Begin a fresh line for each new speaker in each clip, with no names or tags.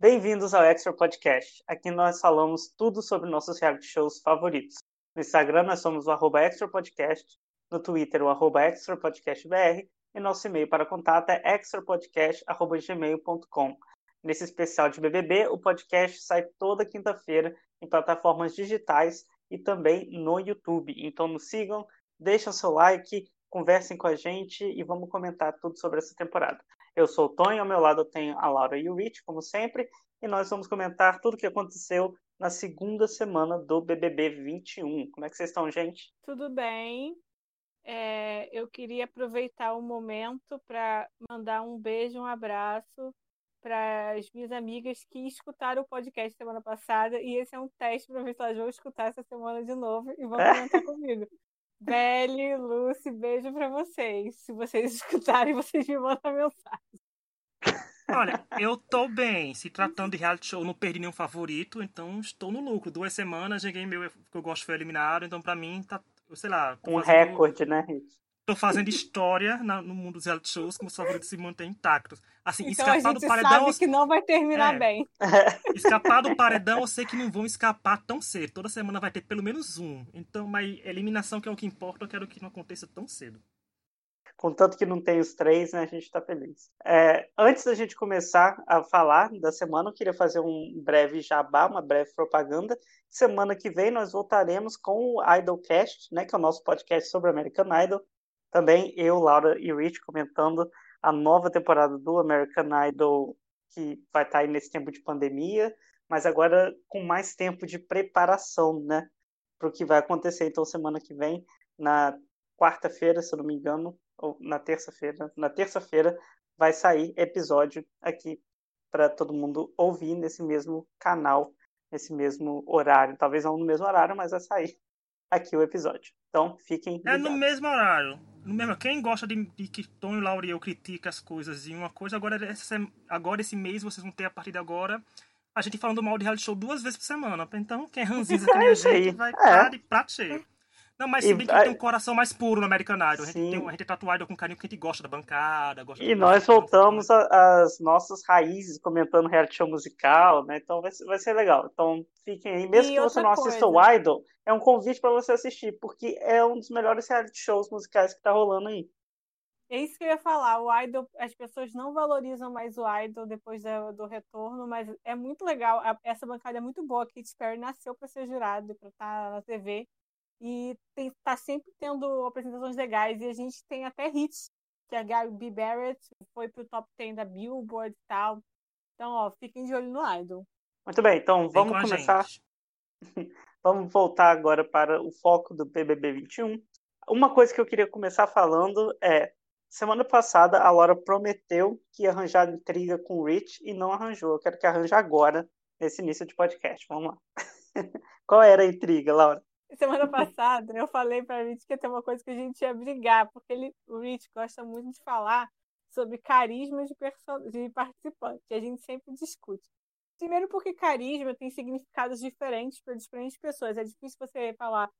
Bem-vindos ao Extra Podcast. Aqui nós falamos tudo sobre nossos reality shows favoritos. No Instagram nós somos o arroba Extra Podcast, no Twitter o arroba Extra Podcast BR e nosso e-mail para contato é extrapodcast.gmail.com. Nesse especial de BBB, o podcast sai toda quinta-feira em plataformas digitais e também no YouTube. Então nos sigam, deixem seu like, conversem com a gente e vamos comentar tudo sobre essa temporada. Eu sou o Tonho, ao meu lado eu tenho a Laura e o Rich, como sempre, e nós vamos comentar tudo o que aconteceu na segunda semana do BBB 21. Como é que vocês estão, gente?
Tudo bem. É, eu queria aproveitar o momento para mandar um beijo, um abraço para as minhas amigas que escutaram o podcast semana passada e esse é um teste para ver se elas vão escutar essa semana de novo e vão comentar comigo. Belle, Lucy, beijo para vocês. Se vocês escutarem, vocês me mandam mensagem.
Olha, eu tô bem. Se tratando de reality show, não perdi nenhum favorito, então estou no lucro. Duas semanas, ninguém meu que eu gosto foi eliminado, então pra mim tá, sei lá.
Um fazendo, recorde, né, Rich?
Tô fazendo história na, no mundo dos reality shows, como os favoritos se mantêm intactos. Assim,
então
escapar
a gente
do paredão.
Sabe que não vai terminar
é,
bem.
Escapar do paredão, eu sei que não vão escapar tão cedo. Toda semana vai ter pelo menos um. Então, mas eliminação, que é o que importa, eu quero que não aconteça tão cedo.
Contanto que não tem os três, né, a gente está feliz. É, antes da gente começar a falar da semana, eu queria fazer um breve jabá, uma breve propaganda. Semana que vem nós voltaremos com o Idolcast, né, que é o nosso podcast sobre American Idol. Também eu, Laura e Rich comentando a nova temporada do American Idol, que vai estar aí nesse tempo de pandemia, mas agora com mais tempo de preparação, né, para o que vai acontecer. Então, semana que vem, na quarta-feira, se eu não me engano, ou na terça-feira, na terça-feira vai sair episódio aqui para todo mundo ouvir nesse mesmo canal, nesse mesmo horário. Talvez não no mesmo horário, mas vai sair aqui o episódio. Então, fiquem ligados.
É no mesmo horário. Mesmo, quem gosta de, de que e eu critica as coisas e uma coisa, agora, essa, agora esse mês vocês vão ter a partir de agora a gente falando mal de reality show duas vezes por semana. Então, quem é ranzinza que nem a gente vai é. de prato cheio. Não, mas se bem que a... tem um coração mais puro no American Idol. A gente, tem, a gente trata o Idol com carinho porque a gente gosta da bancada. Gosta
e nós voltamos às nossas raízes comentando reality show musical, né? Então vai, vai ser legal. Então fiquem aí. Mesmo e que você não assista coisa. o Idol, é um convite para você assistir, porque é um dos melhores reality shows musicais que tá rolando aí.
É isso que eu ia falar. O Idol, as pessoas não valorizam mais o Idol depois do, do retorno, mas é muito legal. Essa bancada é muito boa. A Katy Perry nasceu para ser jurado, para estar tá na TV e tem, tá sempre tendo apresentações legais. E a gente tem até hits, que a Gabi Barrett foi pro top 10 da Billboard e tal. Então, ó, fiquem de olho no Idol.
Muito bem, então vamos começar. vamos voltar agora para o foco do BBB 21. Uma coisa que eu queria começar falando é: semana passada a Laura prometeu que ia arranjar intriga com o Rich e não arranjou. Eu quero que arranje agora, nesse início de podcast. Vamos lá. Qual era a intriga, Laura?
Semana passada eu falei para Rich que ia ter uma coisa que a gente ia brigar, porque ele, o Rich gosta muito de falar sobre carisma de, de participante, e a gente sempre discute. Primeiro porque carisma tem significados diferentes para diferentes pessoas. É difícil você falar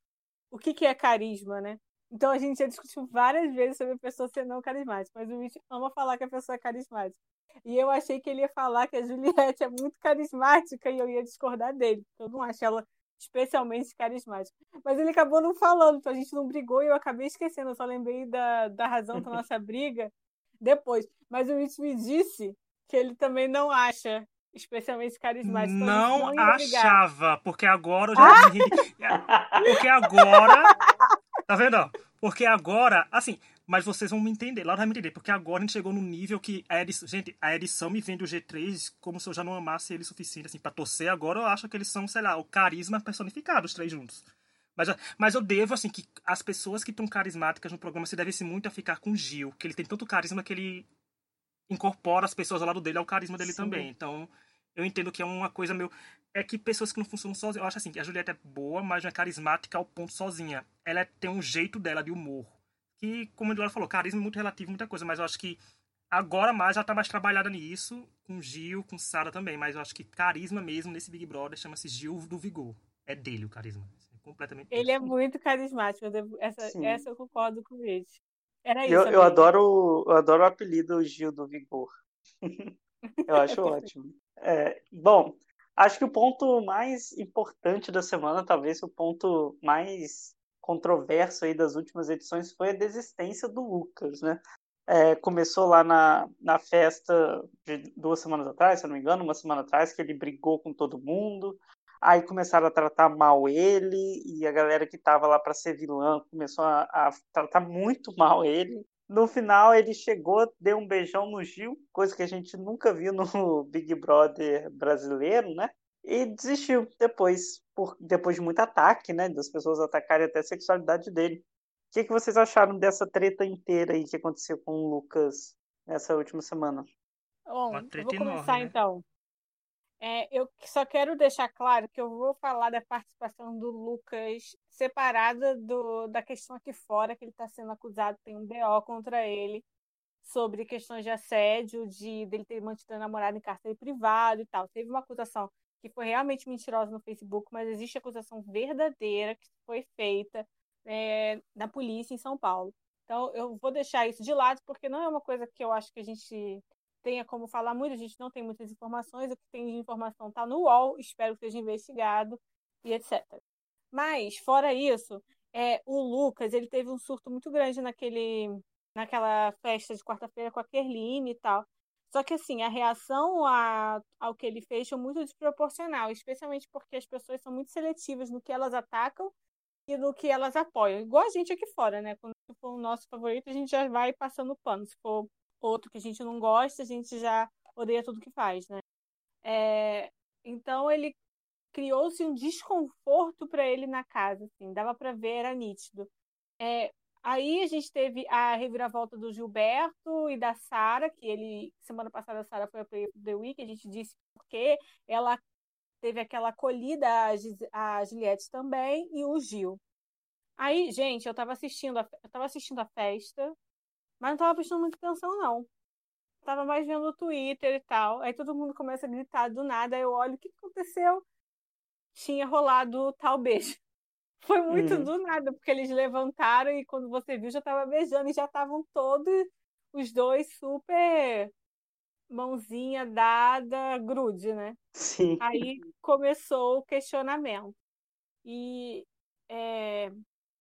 o que, que é carisma, né? Então a gente já discutiu várias vezes sobre a pessoa ser não carismática, mas o Rich ama falar que a pessoa é carismática. E eu achei que ele ia falar que a Juliette é muito carismática e eu ia discordar dele. Eu não acho ela especialmente carismático. Mas ele acabou não falando, então a gente não brigou e eu acabei esquecendo. Eu só lembrei da, da razão da nossa briga depois. Mas o Rich me disse que ele também não acha especialmente carismático.
Então não, não achava, porque agora eu já ah! Porque agora. Tá vendo? Porque agora, assim, mas vocês vão me entender, Laura vai me entender, porque agora a gente chegou no nível que a edição, gente, a edição me vende o G3 como se eu já não amasse ele o suficiente, assim, pra torcer. Agora eu acho que eles são, sei lá, o carisma personificado, os três juntos. Mas, mas eu devo, assim, que as pessoas que estão carismáticas no programa se devem-se muito a ficar com o Gil, que ele tem tanto carisma que ele incorpora as pessoas ao lado dele ao carisma dele Sim. também. Então, eu entendo que é uma coisa meio. É que pessoas que não funcionam sozinhas. Eu acho assim, que a Julieta é boa, mas não é carismática ao ponto sozinha. Ela é, tem um jeito dela de humor que, como o Eduardo falou, carisma é muito relativo, muita coisa, mas eu acho que agora mais já tá mais trabalhada nisso, com Gil, com Sara também, mas eu acho que carisma mesmo nesse Big Brother chama-se Gil do Vigor. É dele o carisma. É completamente
Ele é muito carismático, essa, essa eu concordo com ele. Era isso.
Eu, eu, adoro, eu adoro o apelido Gil do Vigor. eu acho ótimo. É, bom, acho que o ponto mais importante da semana, talvez o ponto mais controverso aí das últimas edições, foi a desistência do Lucas, né? É, começou lá na, na festa de duas semanas atrás, se não me engano, uma semana atrás, que ele brigou com todo mundo. Aí começaram a tratar mal ele, e a galera que estava lá para ser vilã começou a, a tratar muito mal ele. No final, ele chegou, deu um beijão no Gil, coisa que a gente nunca viu no Big Brother brasileiro, né? E desistiu depois, por, depois de muito ataque, né? Das pessoas atacarem até a sexualidade dele. O que, que vocês acharam dessa treta inteira aí que aconteceu com o Lucas nessa última semana?
Bom, eu vou começar enorme, né? então. É, eu só quero deixar claro que eu vou falar da participação do Lucas separada do, da questão aqui fora, que ele está sendo acusado, tem um BO contra ele, sobre questões de assédio, de dele ter mantido a namorada em cárcere privado e tal. Teve uma acusação que foi realmente mentirosa no Facebook, mas existe acusação verdadeira que foi feita é, na polícia em São Paulo. Então, eu vou deixar isso de lado, porque não é uma coisa que eu acho que a gente tenha como falar muito, a gente não tem muitas informações, o que tem de informação está no UOL, espero que seja investigado e etc. Mas, fora isso, é, o Lucas, ele teve um surto muito grande naquele, naquela festa de quarta-feira com a Kerline e tal. Só que, assim, a reação a, ao que ele fez foi muito desproporcional, especialmente porque as pessoas são muito seletivas no que elas atacam e no que elas apoiam. Igual a gente aqui fora, né? Quando for o nosso favorito, a gente já vai passando pano. Se for outro que a gente não gosta, a gente já odeia tudo que faz, né? É, então ele criou-se um desconforto para ele na casa, assim, dava para ver, era nítido. É, aí a gente teve a reviravolta do Gilberto e da Sara, que ele semana passada a Sara foi a The Week, a gente disse porque ela teve aquela acolhida a, Juliette também e o Gil. Aí, gente, eu estava assistindo a, eu tava assistindo a festa, mas não tava prestando muita atenção, não. Tava mais vendo o Twitter e tal. Aí todo mundo começa a gritar do nada. Aí eu olho, o que aconteceu? Tinha rolado tal beijo. Foi muito uhum. do nada, porque eles levantaram e quando você viu já tava beijando e já estavam todos os dois super mãozinha dada, grude, né?
Sim.
Aí começou o questionamento. E é,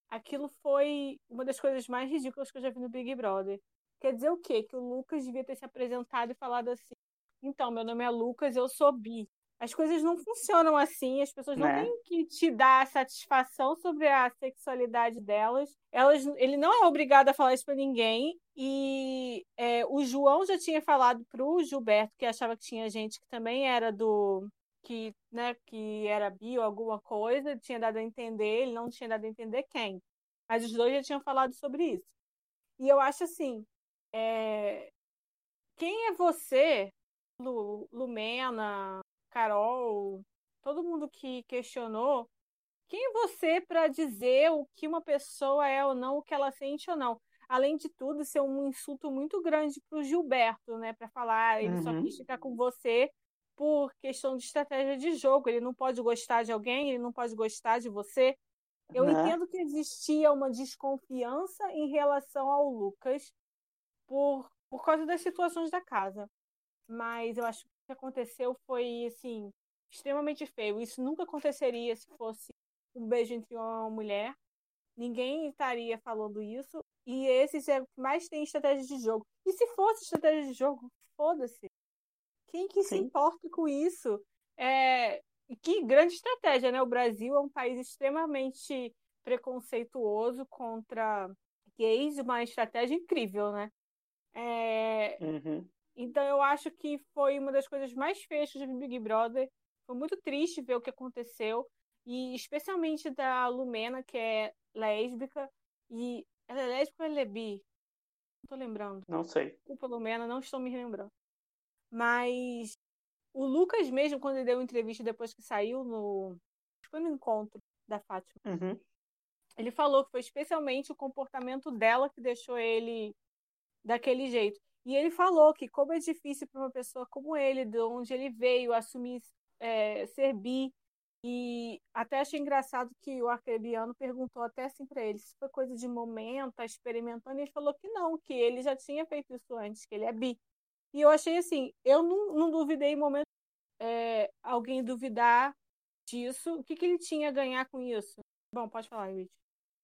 aquilo foi uma das coisas mais ridículas que eu já vi no Big Brother. Quer dizer o quê? Que o Lucas devia ter se apresentado e falado assim: então, meu nome é Lucas, eu sou bi. As coisas não funcionam assim, as pessoas não né? têm que te dar satisfação sobre a sexualidade delas. Elas, ele não é obrigado a falar isso para ninguém. E é, o João já tinha falado pro Gilberto que achava que tinha gente que também era do que, né, que era bi ou alguma coisa, tinha dado a entender, ele não tinha dado a entender quem. Mas os dois já tinham falado sobre isso. E eu acho assim, é... quem é você, Lu, Lumena, Carol, todo mundo que questionou, quem é você para dizer o que uma pessoa é ou não, o que ela sente ou não? Além de tudo, ser um insulto muito grande para o Gilberto, né? Para falar, ah, ele uhum. só quis ficar com você por questão de estratégia de jogo. Ele não pode gostar de alguém, ele não pode gostar de você. Eu né? entendo que existia uma desconfiança em relação ao Lucas por, por causa das situações da casa. Mas eu acho que aconteceu foi, assim, extremamente feio. Isso nunca aconteceria se fosse um beijo entre uma mulher. Ninguém estaria falando isso. E esses é o que mais tem estratégia de jogo. E se fosse estratégia de jogo, foda-se. Quem que Sim. se importa com isso? É, que grande estratégia, né? O Brasil é um país extremamente preconceituoso contra gays, uma estratégia incrível, né? É...
Uhum.
Então eu acho que foi uma das coisas mais feias que eu vi Big Brother. Foi muito triste ver o que aconteceu. E especialmente da Lumena, que é lésbica. E ela é lésbica ou ela é bi? Não tô lembrando.
Não sei.
Desculpa, Lumena, não estou me lembrando. Mas o Lucas mesmo, quando ele deu entrevista depois que saiu no. Foi no encontro da Fátima.
Uhum.
Ele falou que foi especialmente o comportamento dela que deixou ele daquele jeito. E ele falou que como é difícil para uma pessoa como ele, de onde ele veio, assumir é, ser bi. E até achei engraçado que o arcrebiano perguntou até assim para ele se foi coisa de momento, tá experimentando. E ele falou que não, que ele já tinha feito isso antes, que ele é bi. E eu achei assim, eu não, não duvidei em momento é, alguém duvidar disso, o que, que ele tinha a ganhar com isso? Bom, pode falar, Rich.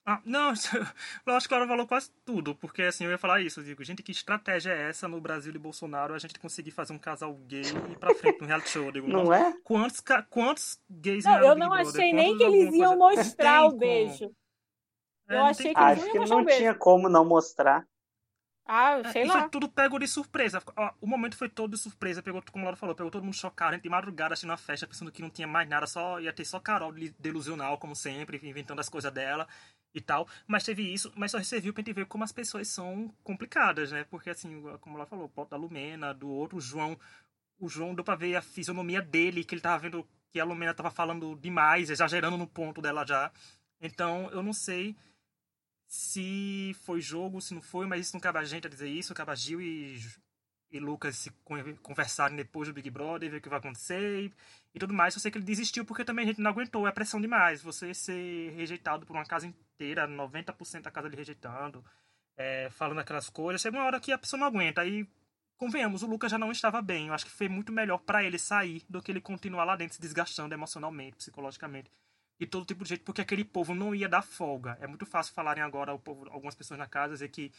Ah, não, eu acho que ela falou quase tudo, porque assim, eu ia falar isso, eu digo, gente, que estratégia é essa no Brasil de Bolsonaro a gente conseguir fazer um casal gay e ir pra frente no reality show? Digo,
não é?
Quantos, quantos gays
Não, eu não achei nem que eles iam mostrar o beijo.
É,
eu achei que
Acho
eles
que
iam
não
mostrar o
tinha
beijo.
como não mostrar.
Ah,
É,
sei
e
lá.
foi tudo pego de surpresa. Ó, o momento foi todo de surpresa. Pegou, como o Laura falou, pegou todo mundo chocado. A gente de madrugada assistindo a festa, pensando que não tinha mais nada, só ia ter só Carol de- delusional, como sempre, inventando as coisas dela e tal. Mas teve isso, mas só serviu pra gente ver como as pessoas são complicadas, né? Porque, assim, como ela falou, o da Lumena, do outro, João. O João deu pra ver a fisionomia dele, que ele tava vendo que a Lumena tava falando demais, exagerando no ponto dela já. Então, eu não sei se foi jogo, se não foi, mas isso não cabe a gente a dizer isso, cabe a Gil e, e Lucas se con- conversarem depois do Big Brother, ver o que vai acontecer e, e tudo mais. Eu sei que ele desistiu porque também a gente não aguentou, é pressão demais. Você ser rejeitado por uma casa inteira, 90% da casa lhe rejeitando, é, falando aquelas coisas, chega uma hora que a pessoa não aguenta. Aí, convenhamos, o Lucas já não estava bem. Eu acho que foi muito melhor para ele sair do que ele continuar lá dentro se desgastando emocionalmente, psicologicamente e todo tipo de jeito, porque aquele povo não ia dar folga. É muito fácil falarem agora, povo, algumas pessoas na casa, dizer que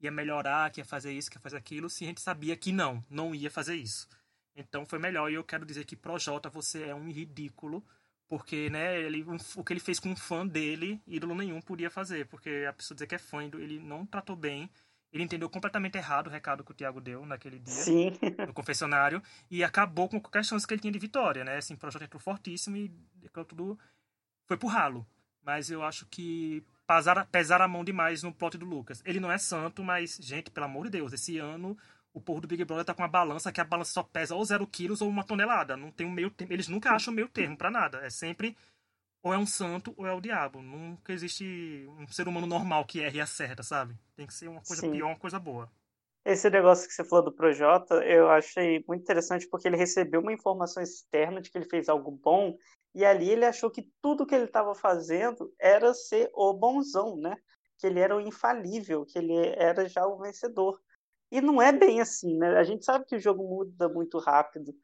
ia melhorar, que ia fazer isso, que ia fazer aquilo, se a gente sabia que não, não ia fazer isso. Então foi melhor, e eu quero dizer que Projota, você é um ridículo, porque, né, ele, um- o que ele fez com um fã dele, ídolo nenhum podia fazer, porque a pessoa dizer que é fã, ele não tratou bem, ele entendeu completamente errado o recado que o Thiago deu naquele dia
Sim.
no confessionário e acabou com qualquer chance que ele tinha de vitória, né? Assim, o projeto entrou fortíssimo e tudo foi pro ralo. Mas eu acho que pesar, pesar a mão demais no plot do Lucas. Ele não é santo, mas, gente, pelo amor de Deus, esse ano o povo do Big Brother tá com uma balança que a balança só pesa ou zero quilos ou uma tonelada. Não tem um meio termo. Eles nunca acham meio termo pra nada. É sempre ou é um santo ou é o diabo. Nunca existe um ser humano normal que erra e acerta, sabe? Tem que ser uma coisa
Sim.
pior, uma coisa boa.
Esse negócio que você falou do Projota, eu achei muito interessante porque ele recebeu uma informação externa de que ele fez algo bom e ali ele achou que tudo que ele estava fazendo era ser o bonzão, né? Que ele era o infalível, que ele era já o vencedor. E não é bem assim, né? A gente sabe que o jogo muda muito rápido.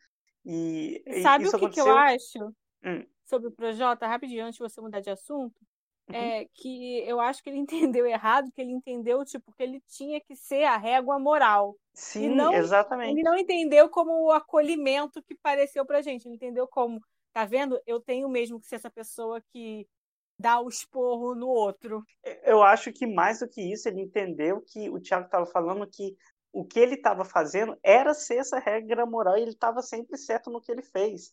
E, e
Sabe o que, que
aconteceu.
eu acho
Hum.
sobre o Projota, rapidinho, antes de você mudar de assunto?
Uhum.
É que eu acho que ele entendeu errado, que ele entendeu, tipo, que ele tinha que ser a régua moral.
Sim,
não-
exatamente.
Ele não entendeu como o acolhimento que pareceu pra gente. Ele entendeu como, tá vendo? Eu tenho mesmo que ser essa pessoa que dá o esporro no outro.
Eu acho que mais do que isso, ele entendeu que o Thiago estava falando que o que ele estava fazendo era ser essa regra moral e ele estava sempre certo no que ele fez.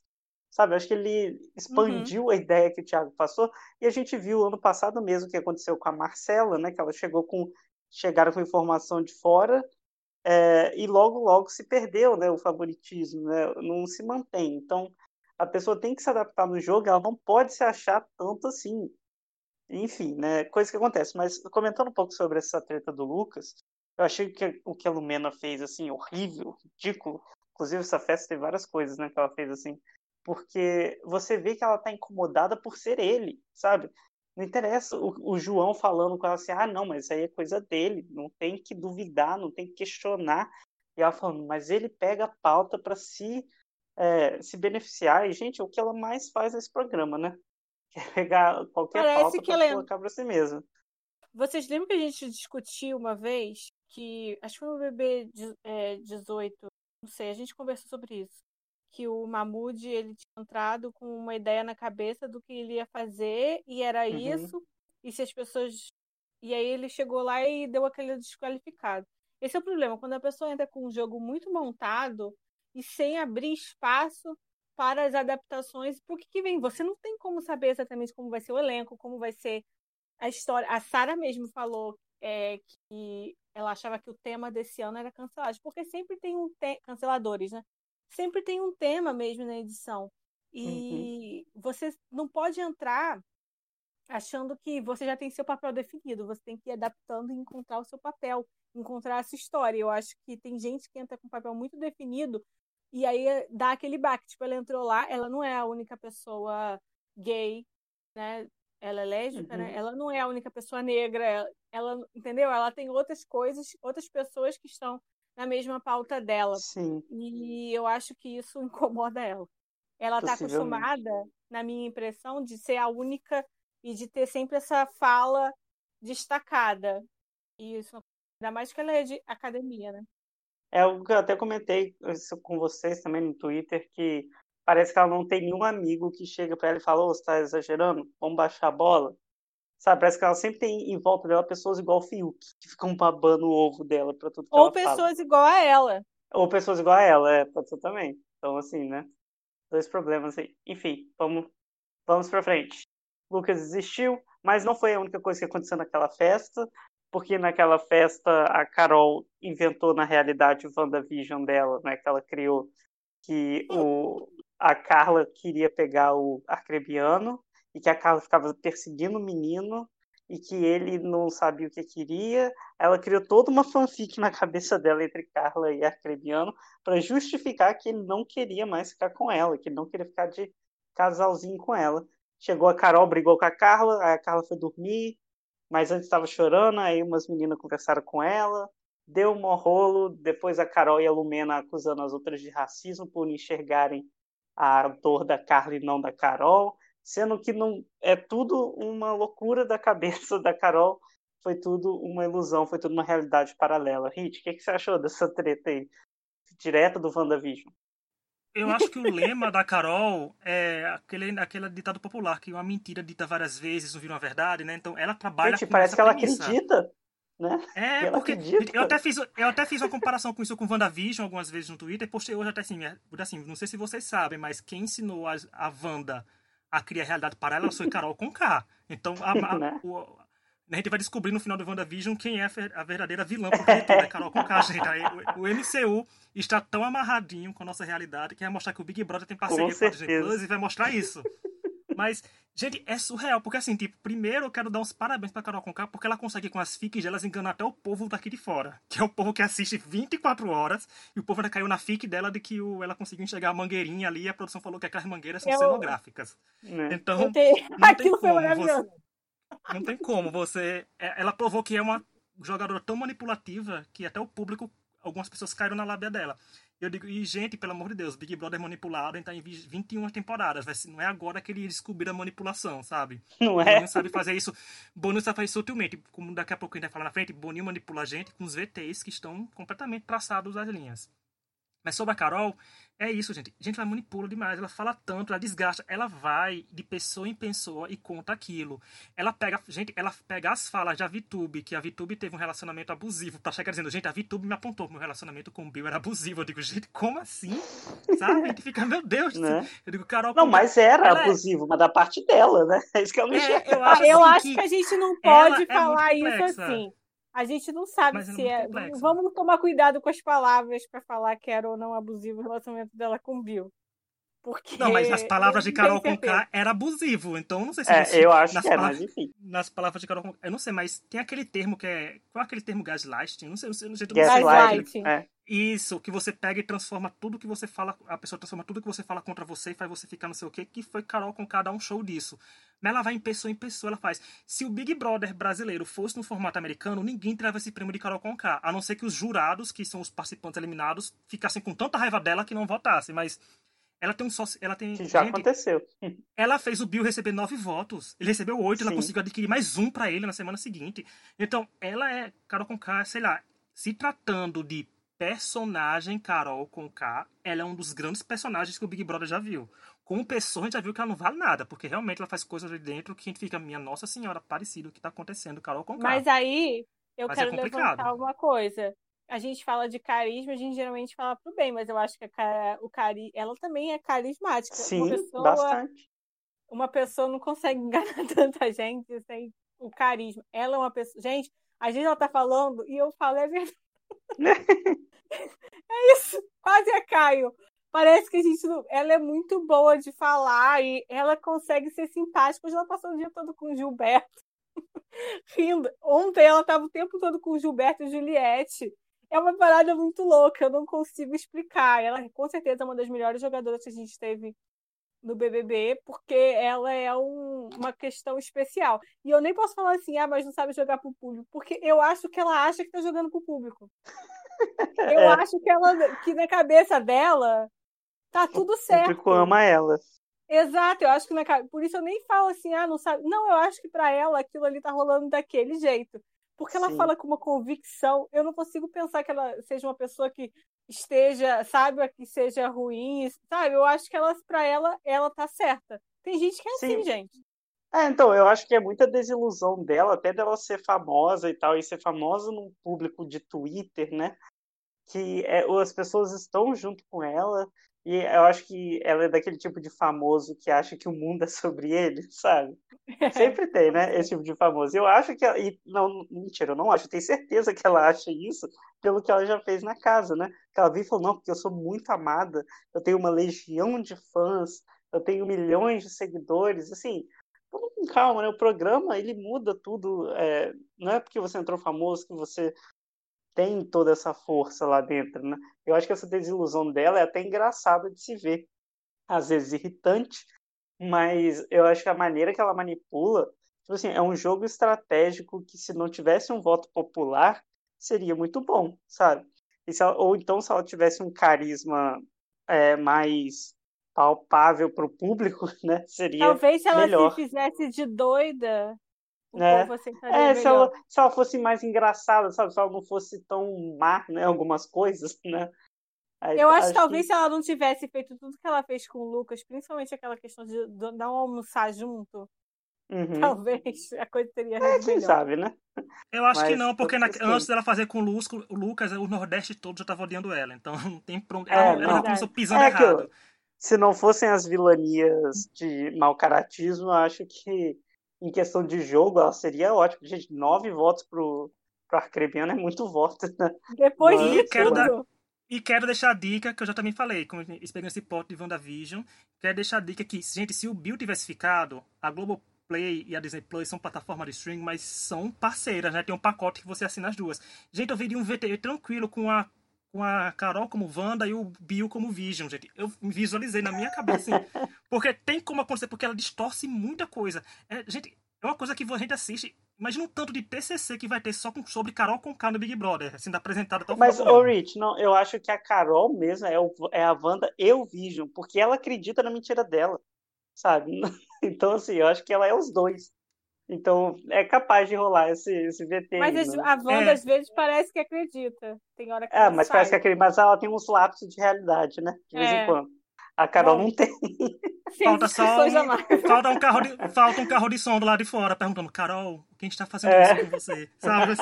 Sabe, acho que ele expandiu a ideia que o Thiago passou e a gente viu ano passado mesmo o que aconteceu com a Marcela, né? Que ela chegou com chegaram com informação de fora é, e logo logo se perdeu, né? O favoritismo, né? Não se mantém. Então a pessoa tem que se adaptar no jogo, ela não pode se achar tanto assim. Enfim, né? Coisa que acontece. Mas comentando um pouco sobre essa treta do Lucas, eu achei que o que a Lumena fez, assim, horrível, ridículo. Inclusive, essa festa tem várias coisas, né, que ela fez, assim. Porque você vê que ela tá incomodada por ser ele, sabe? Não interessa o, o João falando com ela assim, ah, não, mas isso aí é coisa dele. Não tem que duvidar, não tem que questionar. E ela falando, mas ele pega a pauta para se, é, se beneficiar. E, gente, é o que ela mais faz nesse programa, né? Quer pegar qualquer
Parece
pauta
que
para
ela é-
colocar para si mesma.
Vocês lembram que a gente discutiu uma vez que, acho que foi no BB é, 18, não sei, a gente conversou sobre isso. Que o Mahmoud, ele tinha entrado com uma ideia na cabeça do que ele ia fazer e era
Uhum.
isso. E se as pessoas. E aí ele chegou lá e deu aquele desqualificado. Esse é o problema, quando a pessoa entra com um jogo muito montado e sem abrir espaço para as adaptações, por que que vem? Você não tem como saber exatamente como vai ser o elenco, como vai ser a história. A Sara mesmo falou é, que ela achava que o tema desse ano era cancelado, porque sempre tem um te... canceladores, né? Sempre tem um tema mesmo na edição. E você não pode entrar achando que você já tem seu papel definido. Você tem que ir adaptando e encontrar o seu papel, encontrar essa história. Eu acho que tem gente que entra com um papel muito definido e aí dá aquele baque. Tipo, ela entrou lá, ela não é a única pessoa gay, né? Ela é lésbica, né?
Uhum.
Ela não é a única pessoa negra. Ela, ela- entendeu? Ela tem outras coisas, outras pessoas que estão na mesma pauta dela.
Sim.
E eu acho que isso incomoda ela. Ela está acostumada, na minha impressão, de ser a única e de ter sempre essa fala destacada. E isso, ainda mais que ela é de academia, né?
É o que eu até comentei com vocês também no Twitter, que parece que ela não tem nenhum amigo que chega para ela e fala, ô, oh, você tá exagerando? Vamos baixar a bola? Sabe, parece que ela sempre tem em volta dela pessoas igual o Fiuk, que ficam babando o ovo dela pra tudo que
Ou
ela
pessoas
fala.
igual a ela.
Ou pessoas igual a ela, é, pode ser também. Então, assim, né? Dois problemas aí. Enfim, vamos, vamos pra frente. Lucas desistiu, mas não foi a única coisa que aconteceu naquela festa, porque naquela festa a Carol inventou, na realidade, o WandaVision dela, né? Que ela criou, que o, a Carla queria pegar o Arcrebiano, e que a Carla ficava perseguindo o menino e que ele não sabia o que queria. Ela criou toda uma fanfic na cabeça dela entre Carla e Arcrebiano para justificar que ele não queria mais ficar com ela, que ele não queria ficar de casalzinho com ela. Chegou a Carol, brigou com a Carla, aí a Carla foi dormir, mas antes estava chorando, aí umas meninas conversaram com ela, deu um rolo, depois a Carol e a Lumena acusando as outras de racismo por enxergarem a dor da Carla e não da Carol sendo que não é tudo uma loucura da cabeça da Carol, foi tudo uma ilusão, foi tudo uma realidade paralela. Hit, o que, que você achou dessa treta aí, direto do WandaVision?
Eu acho que o lema da Carol é aquele, aquele ditado popular, que uma mentira dita várias vezes não vira uma verdade, né? Então ela trabalha
Gente,
com
parece que ela
premissa.
acredita, né?
É, porque acredita. eu até, fiz, eu até fiz uma comparação com isso com WandaVision algumas vezes no Twitter, e postei hoje até assim, é, assim, não sei se vocês sabem, mas quem ensinou a, a Wanda a criar realidade para ela foi Carol com K. Então a, a, né? o, a, gente vai descobrir no final do WandaVision quem é a verdadeira vilã por tudo, é Carol com K, gente. Aí, o, o, MCU está tão amarradinho com a nossa realidade que vai mostrar que o Big Brother tem parceria com, com a Disney Plus e vai mostrar isso. Mas, gente, é surreal, porque assim, tipo, primeiro eu quero dar uns parabéns pra Carol Conká, porque ela consegue com as fics delas enganar até o povo daqui de fora. Que é o povo que assiste 24 horas, e o povo ainda caiu na fic dela de que o, ela conseguiu enxergar a mangueirinha ali e a produção falou que aquelas mangueiras são eu... cenográficas. É. Então, não tem como você, não tem como você. É, ela provou que é uma jogadora tão manipulativa que até o público, algumas pessoas caíram na lábia dela. Eu digo, e gente, pelo amor de Deus, Big Brother manipulado, então em 21 temporadas. Vai não é agora que ele descobrir a manipulação, sabe?
Não
é?
Boninho
sabe fazer isso. Boninho sabe fazer isso sutilmente. Como daqui a pouco a gente vai falar na frente, Boninho manipula a gente com os VTs que estão completamente traçados as linhas. Mas sobre a Carol, é isso, gente. A gente vai manipula demais. Ela fala tanto, ela desgasta. Ela vai de pessoa em pessoa e conta aquilo. Ela pega, gente, ela pega as falas da VTube, que a VTube teve um relacionamento abusivo, pra chegar dizendo, gente, a VTube me apontou que meu relacionamento com o Bill era abusivo. Eu digo, gente, como assim? Sabe? A gente fica, meu Deus. Né? Eu digo, Carol.
Não, mas era é abusivo, é... mas da parte dela, né? É isso que eu não
é, Eu acho, eu assim acho que... que... a gente não pode falar isso assim. A gente não sabe é se é. é... Vamos tomar cuidado com as palavras para falar que era ou não abusivo o relacionamento dela com o Bill. Porque
não, mas as palavras de Carol com K era abusivo, então não sei se
é,
você,
eu acho
nas
que é, mas enfim.
Nas palavras de Carol com eu não sei, mas tem aquele termo que é, qual é aquele termo gaslighting? Não sei, não sei, não sei,
gaslighting.
É. Isso, que você pega e transforma tudo que você fala, a pessoa transforma tudo que você fala contra você e faz você ficar não sei o quê, que foi Carol com K dar um show disso. Mas ela vai em pessoa em pessoa, ela faz. Se o Big Brother brasileiro fosse no formato americano, ninguém tirava esse prêmio de Carol com K, a não ser que os jurados, que são os participantes eliminados, ficassem com tanta raiva dela que não votassem, mas ela tem um sócio. Ela tem.
Que já gente, aconteceu.
Ela fez o Bill receber nove votos. Ele recebeu oito, ela conseguiu adquirir mais um para ele na semana seguinte. Então, ela é, Carol com K, sei lá, se tratando de personagem Carol com K, ela é um dos grandes personagens que o Big Brother já viu. Como pessoa, a gente já viu que ela não vale nada, porque realmente ela faz coisas ali dentro que a gente fica, minha nossa senhora, parecido o que tá acontecendo, Carol com.
Mas aí, eu Mas é quero é levantar uma coisa a gente fala de carisma, a gente geralmente fala pro bem, mas eu acho que a, o cari, ela também é carismática.
Sim, uma pessoa, bastante.
Uma pessoa não consegue enganar tanta gente sem o carisma. Ela é uma pessoa. Gente, a gente ela tá falando e eu falo, é verdade. é isso, quase é Caio. Parece que a gente não... Ela é muito boa de falar e ela consegue ser simpática. Hoje ela passou o dia todo com o Gilberto. Rindo. Ontem ela estava o tempo todo com o Gilberto e Juliette. É uma parada muito louca, eu não consigo explicar. Ela com certeza é uma das melhores jogadoras que a gente teve no BBB, porque ela é um, uma questão especial. E eu nem posso falar assim, ah, mas não sabe jogar pro público, porque eu acho que ela acha que tá jogando pro público. Eu é. acho que ela que na cabeça dela tá tudo certo. O público
ama ela.
Exato, eu acho que na por isso eu nem falo assim, ah, não sabe. Não, eu acho que para ela aquilo ali tá rolando daquele jeito. Porque ela Sim. fala com uma convicção, eu não consigo pensar que ela seja uma pessoa que esteja, sabe, que seja ruim, sabe? Eu acho que ela para ela ela tá certa. Tem gente que é Sim. assim, gente.
É, então, eu acho que é muita desilusão dela, até dela ser famosa e tal, e ser famosa num público de Twitter, né? Que é, as pessoas estão junto com ela, e eu acho que ela é daquele tipo de famoso que acha que o mundo é sobre ele, sabe? Sempre tem, né? Esse tipo de famoso. Eu acho que ela. E, não, mentira, eu não acho. Eu tenho certeza que ela acha isso pelo que ela já fez na casa, né? Que ela viu e falou: não, porque eu sou muito amada, eu tenho uma legião de fãs, eu tenho milhões de seguidores. Assim, vamos com calma, né? O programa, ele muda tudo. É... Não é porque você entrou famoso que você tem toda essa força lá dentro, né? Eu acho que essa desilusão dela é até engraçada de se ver. Às vezes irritante, mas eu acho que a maneira que ela manipula, tipo assim, é um jogo estratégico que se não tivesse um voto popular, seria muito bom, sabe? Ela, ou então se ela tivesse um carisma é, mais palpável para o público, né? Seria
Talvez se ela
melhor.
se fizesse de doida,
né? É, se ela, se ela fosse mais engraçada, sabe? Se ela não fosse tão má, né? Algumas coisas, né?
Aí, eu acho que talvez se ela não tivesse feito tudo que ela fez com o Lucas, principalmente aquela questão de não almoçar junto, uhum. talvez a coisa teria
é, quem melhor. sabe, né?
Eu acho Mas, que não, porque na, antes dela fazer com o Lucas, o Nordeste todo já estava odiando ela. Então não tem pronto. É, ela, ela começou pisando é errado.
se não fossem as vilanias de mau caratismo, eu acho que em questão de jogo, ela seria ótima. Gente, nove votos pro, pro Arcrebiano é muito voto, né?
Depois Mas, de
quero dar, E quero deixar a dica, que eu já também falei, como pegando esse pote de WandaVision, quero deixar a dica que, gente, se o Bill tivesse ficado, a Globoplay e a Disney Plus são plataformas de streaming, mas são parceiras, né? Tem um pacote que você assina as duas. Gente, eu veria um VTV tranquilo com a com a Carol como Wanda e o Bill como Vision, gente. Eu me visualizei na minha cabeça, assim. Porque tem como acontecer, porque ela distorce muita coisa. É, gente, é uma coisa que a gente assiste. Imagina um tanto de TCC que vai ter só com, sobre Carol com K no Big Brother, sendo apresentada tão
Mas, ô Rich, não, eu acho que a Carol mesmo é, o, é a Wanda e o Vision, porque ela acredita na mentira dela, sabe? Então, assim, eu acho que ela é os dois. Então, é capaz de rolar esse, esse VT.
Mas
aí, né?
a Wanda, é. às vezes, parece que acredita. Tem hora que
É, mas sai. parece que acredita. Mas ela tem uns lapsos de realidade, né? De vez é. em quando. A Carol não, não tem.
Falta só um, falta, um carro de, falta um carro de som do lado de fora, perguntando, Carol, o que a gente tá fazendo é. isso com você? Sabe?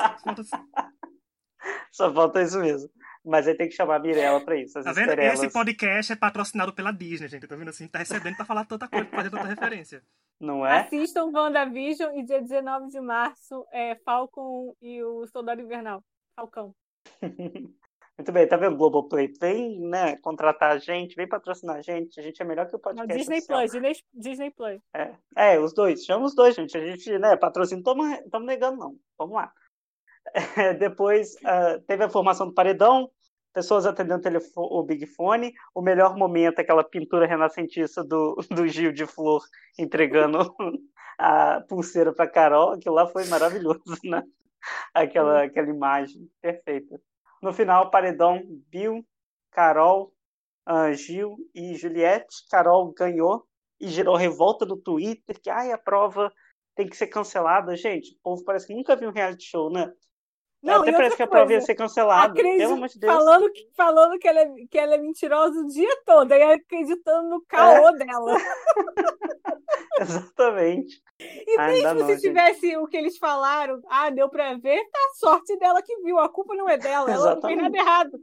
Só falta isso mesmo. Mas aí tem que chamar a Mirella pra isso.
Tá vendo? Esse podcast é patrocinado pela Disney, gente. Tá vendo assim? Tá recebendo pra falar tanta coisa, pra fazer tanta referência.
Não é?
Assistam WandaVision e dia 19 de março é Falcon e o Soldado Invernal. Falcão.
Muito bem, tá vendo? Globoplay vem, né, contratar a gente, vem patrocinar a gente. A gente é melhor que o podcast.
Não, Disney Plus, Disney, Disney Plus.
É, é, os dois. Chama os dois, gente. A gente, né, patrocina, não estamos negando, não. Vamos lá. É, depois uh, teve a formação do paredão, pessoas atendendo o Big Fone. O melhor momento é aquela pintura renascentista do, do Gil de Flor entregando a pulseira para Carol. Aquilo lá foi maravilhoso, né? Aquela, aquela imagem perfeita. No final, paredão Bill, Carol, uh, Gil e Juliette. Carol ganhou e gerou revolta no Twitter que ai, a prova tem que ser cancelada. Gente, o povo parece que nunca viu um reality show, né? Não, Até parece que a prova ia ser cancelada. Amor de Deus.
Falando, que, falando que, ela é, que ela é mentirosa o dia todo, e acreditando no caô é. dela.
Exatamente.
E Ai, mesmo se tivesse o que eles falaram, ah, deu pra ver, tá a sorte dela que viu. A culpa não é dela, ela não fez nada errado.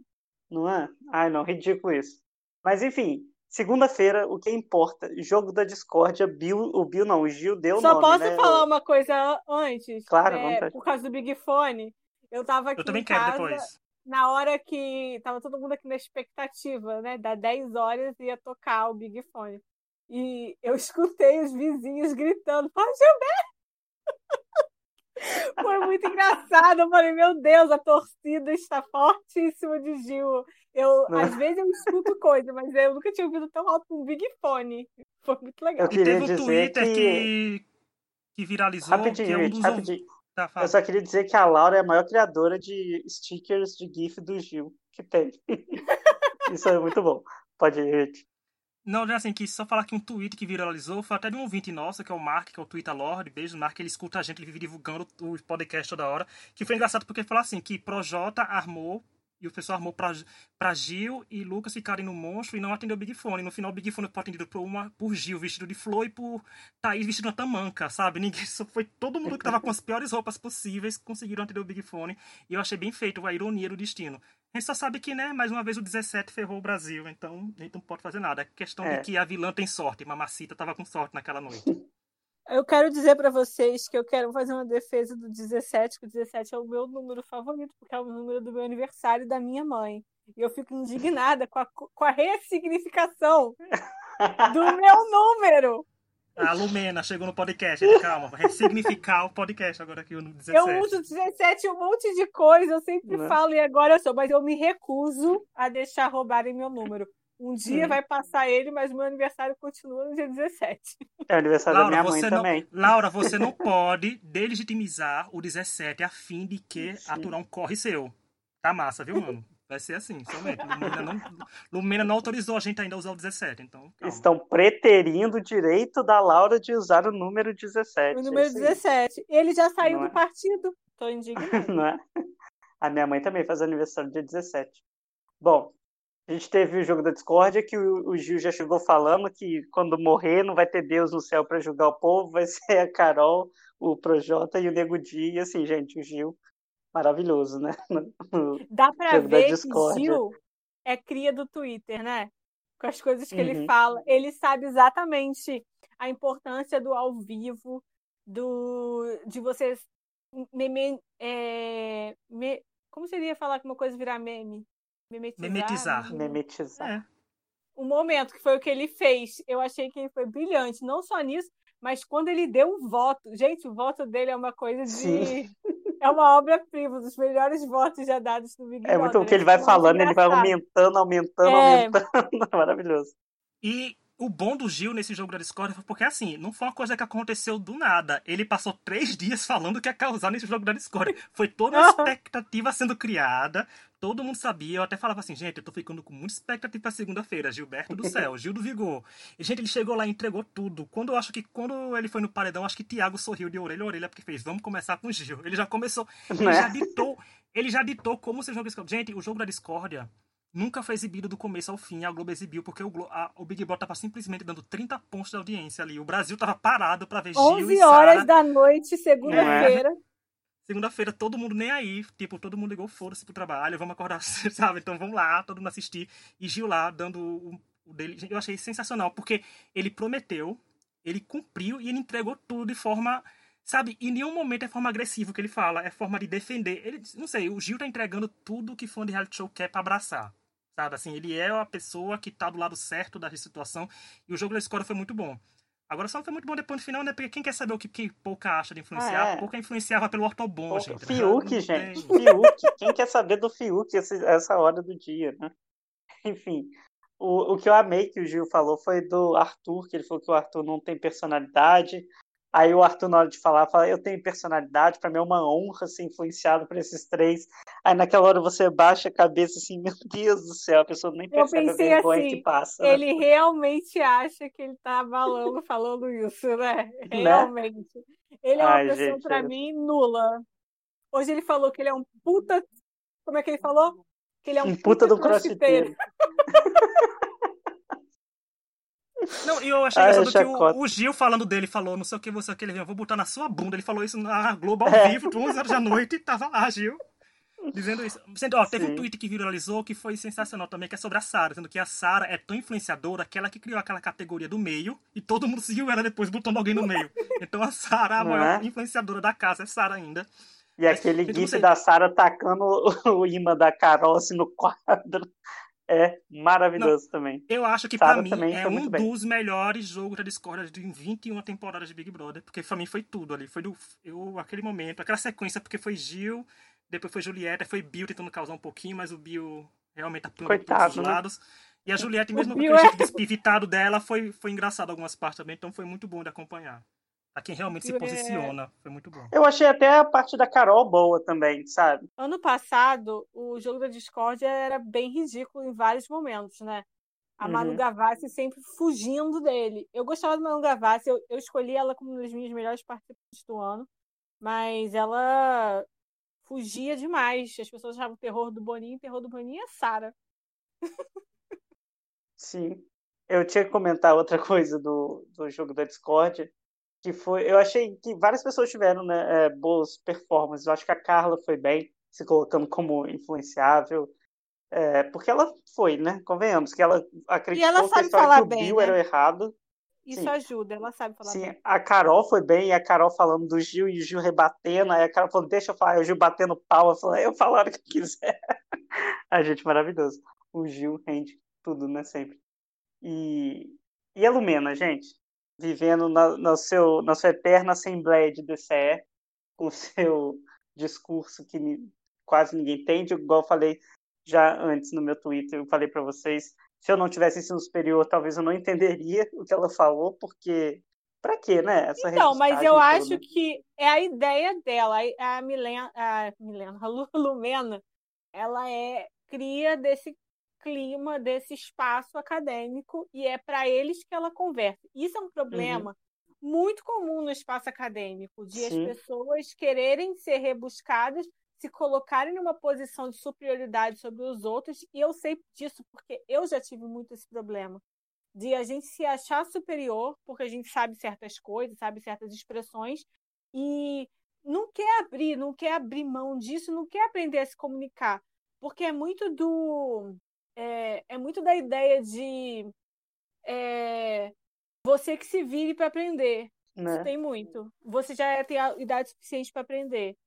Não é? Ai, não, ridículo isso. Mas enfim, segunda-feira, o que importa? Jogo da discórdia, Bill, o Bill não, o Gil deu
Só
nome,
posso
né?
falar uma coisa antes?
Claro,
é, Por causa do Big Fone. Eu tava aqui
Eu também
em
quero
casa,
depois.
na hora que tava todo mundo aqui na expectativa, né? Da 10 horas ia tocar o Big Fone. E eu escutei os vizinhos gritando, Pode Gilberto! Foi muito engraçado. Eu falei, meu Deus, a torcida está fortíssima de Gil. Eu, às vezes eu escuto coisa, mas eu nunca tinha ouvido tão alto um Big Fone. Foi muito legal.
Eu queria
e teve
um
Twitter
que...
que... que viralizou.
Rapidinho,
que é um
dos... rapidinho.
Tá,
eu só queria dizer que a Laura é a maior criadora de stickers de GIF do Gil que tem. Isso é muito bom. Pode ir.
Não, assim, que só falar que um tweet que viralizou foi até de um ouvinte nosso, que é o Mark, que é o Twitter Lord. Beijo, Mark, ele escuta a gente, ele vive divulgando o podcast toda hora. Que foi engraçado porque ele falou assim, que Projota armou e o pessoal armou pra, pra Gil e Lucas ficarem no monstro e não atendeu o Big Fone. No final, o Big Fone foi atendido por, uma, por Gil vestido de flor e por Thaís vestido de tamanca, sabe? Ninguém, só foi todo mundo que tava com as piores roupas possíveis conseguiram atender o Big Fone. E eu achei bem feito, a ironia do destino. A gente só sabe que, né, mais uma vez o 17 ferrou o Brasil, então a gente não pode fazer nada. É questão é. de que a vilã tem sorte, Mamacita tava com sorte naquela noite.
Eu quero dizer para vocês que eu quero fazer uma defesa do 17, que o 17 é o meu número favorito, porque é o número do meu aniversário da minha mãe. E eu fico indignada com a, com a ressignificação do meu número.
A Lumena chegou no podcast, calma, vou ressignificar o podcast agora aqui no 17.
Eu uso 17 um monte de coisa, eu sempre né? falo e agora eu sou, mas eu me recuso a deixar roubarem meu número. Um dia hum. vai passar ele, mas meu aniversário continua no dia 17.
É o aniversário Laura, da minha mãe
não,
também.
Laura, você não pode delegitimizar o 17 a fim de que Sim. aturar um corre seu. Tá massa, viu, mano? Vai ser assim, somente. Lumena não, Lumena não autorizou a gente ainda a usar o 17, então.
Calma. Estão preterindo o direito da Laura de usar o número 17.
O número 17. Ele já saiu não do é? partido. Tô indignado.
não é? A minha mãe também faz aniversário dia 17. Bom, a gente teve o jogo da discórdia que o, o, Gil já chegou falando que quando morrer não vai ter Deus no céu para julgar o povo, vai ser a Carol, o Projota e o Nego Di. E assim, gente, o Gil maravilhoso, né?
Dá para ver que Gil é cria do Twitter, né? Com as coisas que uhum. ele fala, ele sabe exatamente a importância do ao vivo, do de vocês meme, é, me, como seria falar que uma coisa virar meme?
Memetizar.
Memetizar. É.
O momento que foi o que ele fez, eu achei que ele foi brilhante, não só nisso, mas quando ele deu o voto. Gente, o voto dele é uma coisa de. Sim. É uma obra-prima, dos melhores votos já dados do Big
É muito o que ele vai falando, ele vai aumentando, aumentando, é... aumentando. Maravilhoso.
E o bom do Gil nesse jogo da Discord foi porque, assim, não foi uma coisa que aconteceu do nada. Ele passou três dias falando que ia causar nesse jogo da Discord. Foi toda a expectativa sendo criada. Todo mundo sabia. Eu até falava assim, gente, eu tô ficando com muita expectativa pra segunda-feira. Gilberto do céu, Gil do Vigor. E, gente, ele chegou lá e entregou tudo. Quando eu acho que, quando ele foi no paredão, acho que Thiago sorriu de orelha a orelha, porque fez, vamos começar com o Gil. Ele já começou, ele né? já ditou, ele já ditou como ser jogo Discord. Gente, o jogo da Discordia nunca foi exibido do começo ao fim. A Globo exibiu porque o, Glo a, o Big Brother tava simplesmente dando 30 pontos de audiência ali. O Brasil tava parado para ver Gil 11
horas da noite, segunda-feira. É.
Segunda-feira, todo mundo nem aí. Tipo, todo mundo ligou, foda-se pro trabalho, vamos acordar, sabe? Então vamos lá, todo mundo assistir. E Gil lá, dando o, o dele. Eu achei sensacional, porque ele prometeu, ele cumpriu e ele entregou tudo de forma Sabe, em nenhum momento é forma agressiva que ele fala, é forma de defender. Ele, não sei, o Gil tá entregando tudo que fã de reality show quer pra abraçar. Sabe, assim, ele é a pessoa que tá do lado certo da situação. E o jogo da escola foi muito bom. Agora só não foi muito bom depois no final, né? Porque quem quer saber o que, que Pouca acha de influenciar? Ah, é. Pouca influenciava pelo ortobon, Pouca, gente.
Fiuk, gente. Fiuk. Quem quer saber do Fiuk essa hora do dia, né? Enfim. O, o que eu amei que o Gil falou foi do Arthur, que ele falou que o Arthur não tem personalidade, Aí o Arthur, na hora de falar, fala: Eu tenho personalidade, para mim é uma honra ser influenciado por esses três. Aí naquela hora você baixa a cabeça assim: Meu Deus do céu, a pessoa nem percebe a vergonha assim, que passa.
Né? Ele realmente acha que ele tá abalando falando isso, né? né? Realmente. Né? Ele é uma Ai, pessoa, para é... mim, nula. Hoje ele falou que ele é um puta. Como é que ele falou? Que ele é um,
um puta, puta do crossfiteiro.
Não, e eu achei ah, engraçado que o, o, Gil falando dele falou, não sei o que, você aquele, eu vou botar na sua bunda. Ele falou isso na Globo ao é. vivo, 11 horas da noite, e tava lá, Gil. Dizendo isso. Sendo, ó, teve Sim. um tweet que viralizou que foi sensacional também, que é sobre a Sara, dizendo que a Sara é tão influenciadora que ela que criou aquela categoria do meio e todo mundo seguiu ela depois botando alguém no meio. Então a Sara, a maior é? influenciadora da casa, é Sara ainda.
E Mas, aquele gif da Sara tacando o imã da Carol assim no quadro é maravilhoso não, também.
Eu acho que para mim é um dos melhores jogos da Discord de 21 temporadas de Big Brother, porque para mim foi tudo ali, foi do eu aquele momento, aquela sequência porque foi Gil, depois foi Julieta, foi Bill tentando causar um pouquinho, mas o Bill realmente apanhou
Coitado,
todos os
né?
lados. E a Juliette, mesmo com o jeito é... despivitado dela, foi, foi engraçado algumas partes também, então foi muito bom de acompanhar. A quem realmente se posiciona. Foi muito bom.
Eu achei até a parte da Carol boa também, sabe?
Ano passado, o jogo da Discord era bem ridículo em vários momentos, né? A uhum. Manu Gavassi sempre fugindo dele. Eu gostava da Manu Gavassi, eu, eu escolhi ela como uma das minhas melhores participantes do ano, mas ela fugia demais. As pessoas achavam o terror do Boninho, o terror do Boninho é Sara.
Sim. Eu tinha que comentar outra coisa do, do jogo da Discord, que foi, eu achei que várias pessoas tiveram né, é, boas performances. Eu acho que a Carla foi bem, se colocando como influenciável. É, porque ela foi, né? Convenhamos, que ela acreditou ela que que o bem, Bill né? era errado.
Isso Sim. ajuda, ela sabe falar
Sim,
bem.
a Carol foi bem, e a Carol falando do Gil e o Gil rebatendo, aí a Carol falou, deixa eu falar, o Gil batendo pau, eu falei, eu falar o que quiser. a gente, maravilhoso. O Gil rende tudo, né, sempre. E, e a Lumena, gente? Vivendo na, no seu, na sua eterna assembleia de DCE, com seu discurso que quase ninguém entende, igual eu falei já antes no meu Twitter, eu falei para vocês, se eu não tivesse ensino superior, talvez eu não entenderia o que ela falou, porque para quê, né?
Essa então, mas eu toda. acho que é a ideia dela, a Milena, a Milena, a Lumena, ela é cria desse clima desse espaço acadêmico e é para eles que ela conversa. Isso é um problema uhum. muito comum no espaço acadêmico, de Sim. as pessoas quererem ser rebuscadas, se colocarem numa posição de superioridade sobre os outros, e eu sei disso porque eu já tive muito esse problema. De a gente se achar superior, porque a gente sabe certas coisas, sabe certas expressões, e não quer abrir, não quer abrir mão disso, não quer aprender a se comunicar. Porque é muito do é, é muito da ideia de é, você que se vire para aprender. Né? Isso tem muito. Você já tem a idade suficiente para aprender.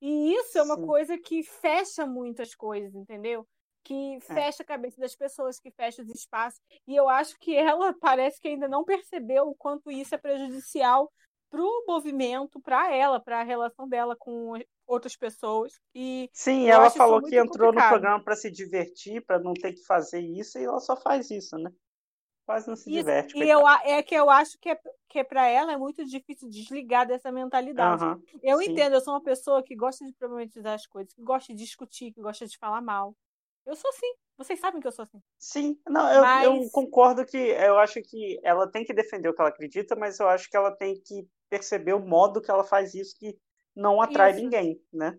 E isso é uma Sim. coisa que fecha muitas coisas, entendeu? Que é. fecha a cabeça das pessoas, que fecha os espaços. E eu acho que ela parece que ainda não percebeu o quanto isso é prejudicial para o movimento, para ela, para a relação dela com outras pessoas. E
Sim, ela falou que entrou complicado. no programa para se divertir, para não ter que fazer isso, e ela só faz isso, né? Quase não se isso, diverte.
E eu, é que eu acho que, é, que é para ela é muito difícil desligar dessa mentalidade. Uhum, eu sim. entendo, eu sou uma pessoa que gosta de problematizar as coisas, que gosta de discutir, que gosta de falar mal. Eu sou assim. Vocês sabem que eu sou assim.
Sim, não, eu, mas... eu concordo que eu acho que ela tem que defender o que ela acredita, mas eu acho que ela tem que perceber o modo que ela faz isso que não atrai isso. ninguém, né?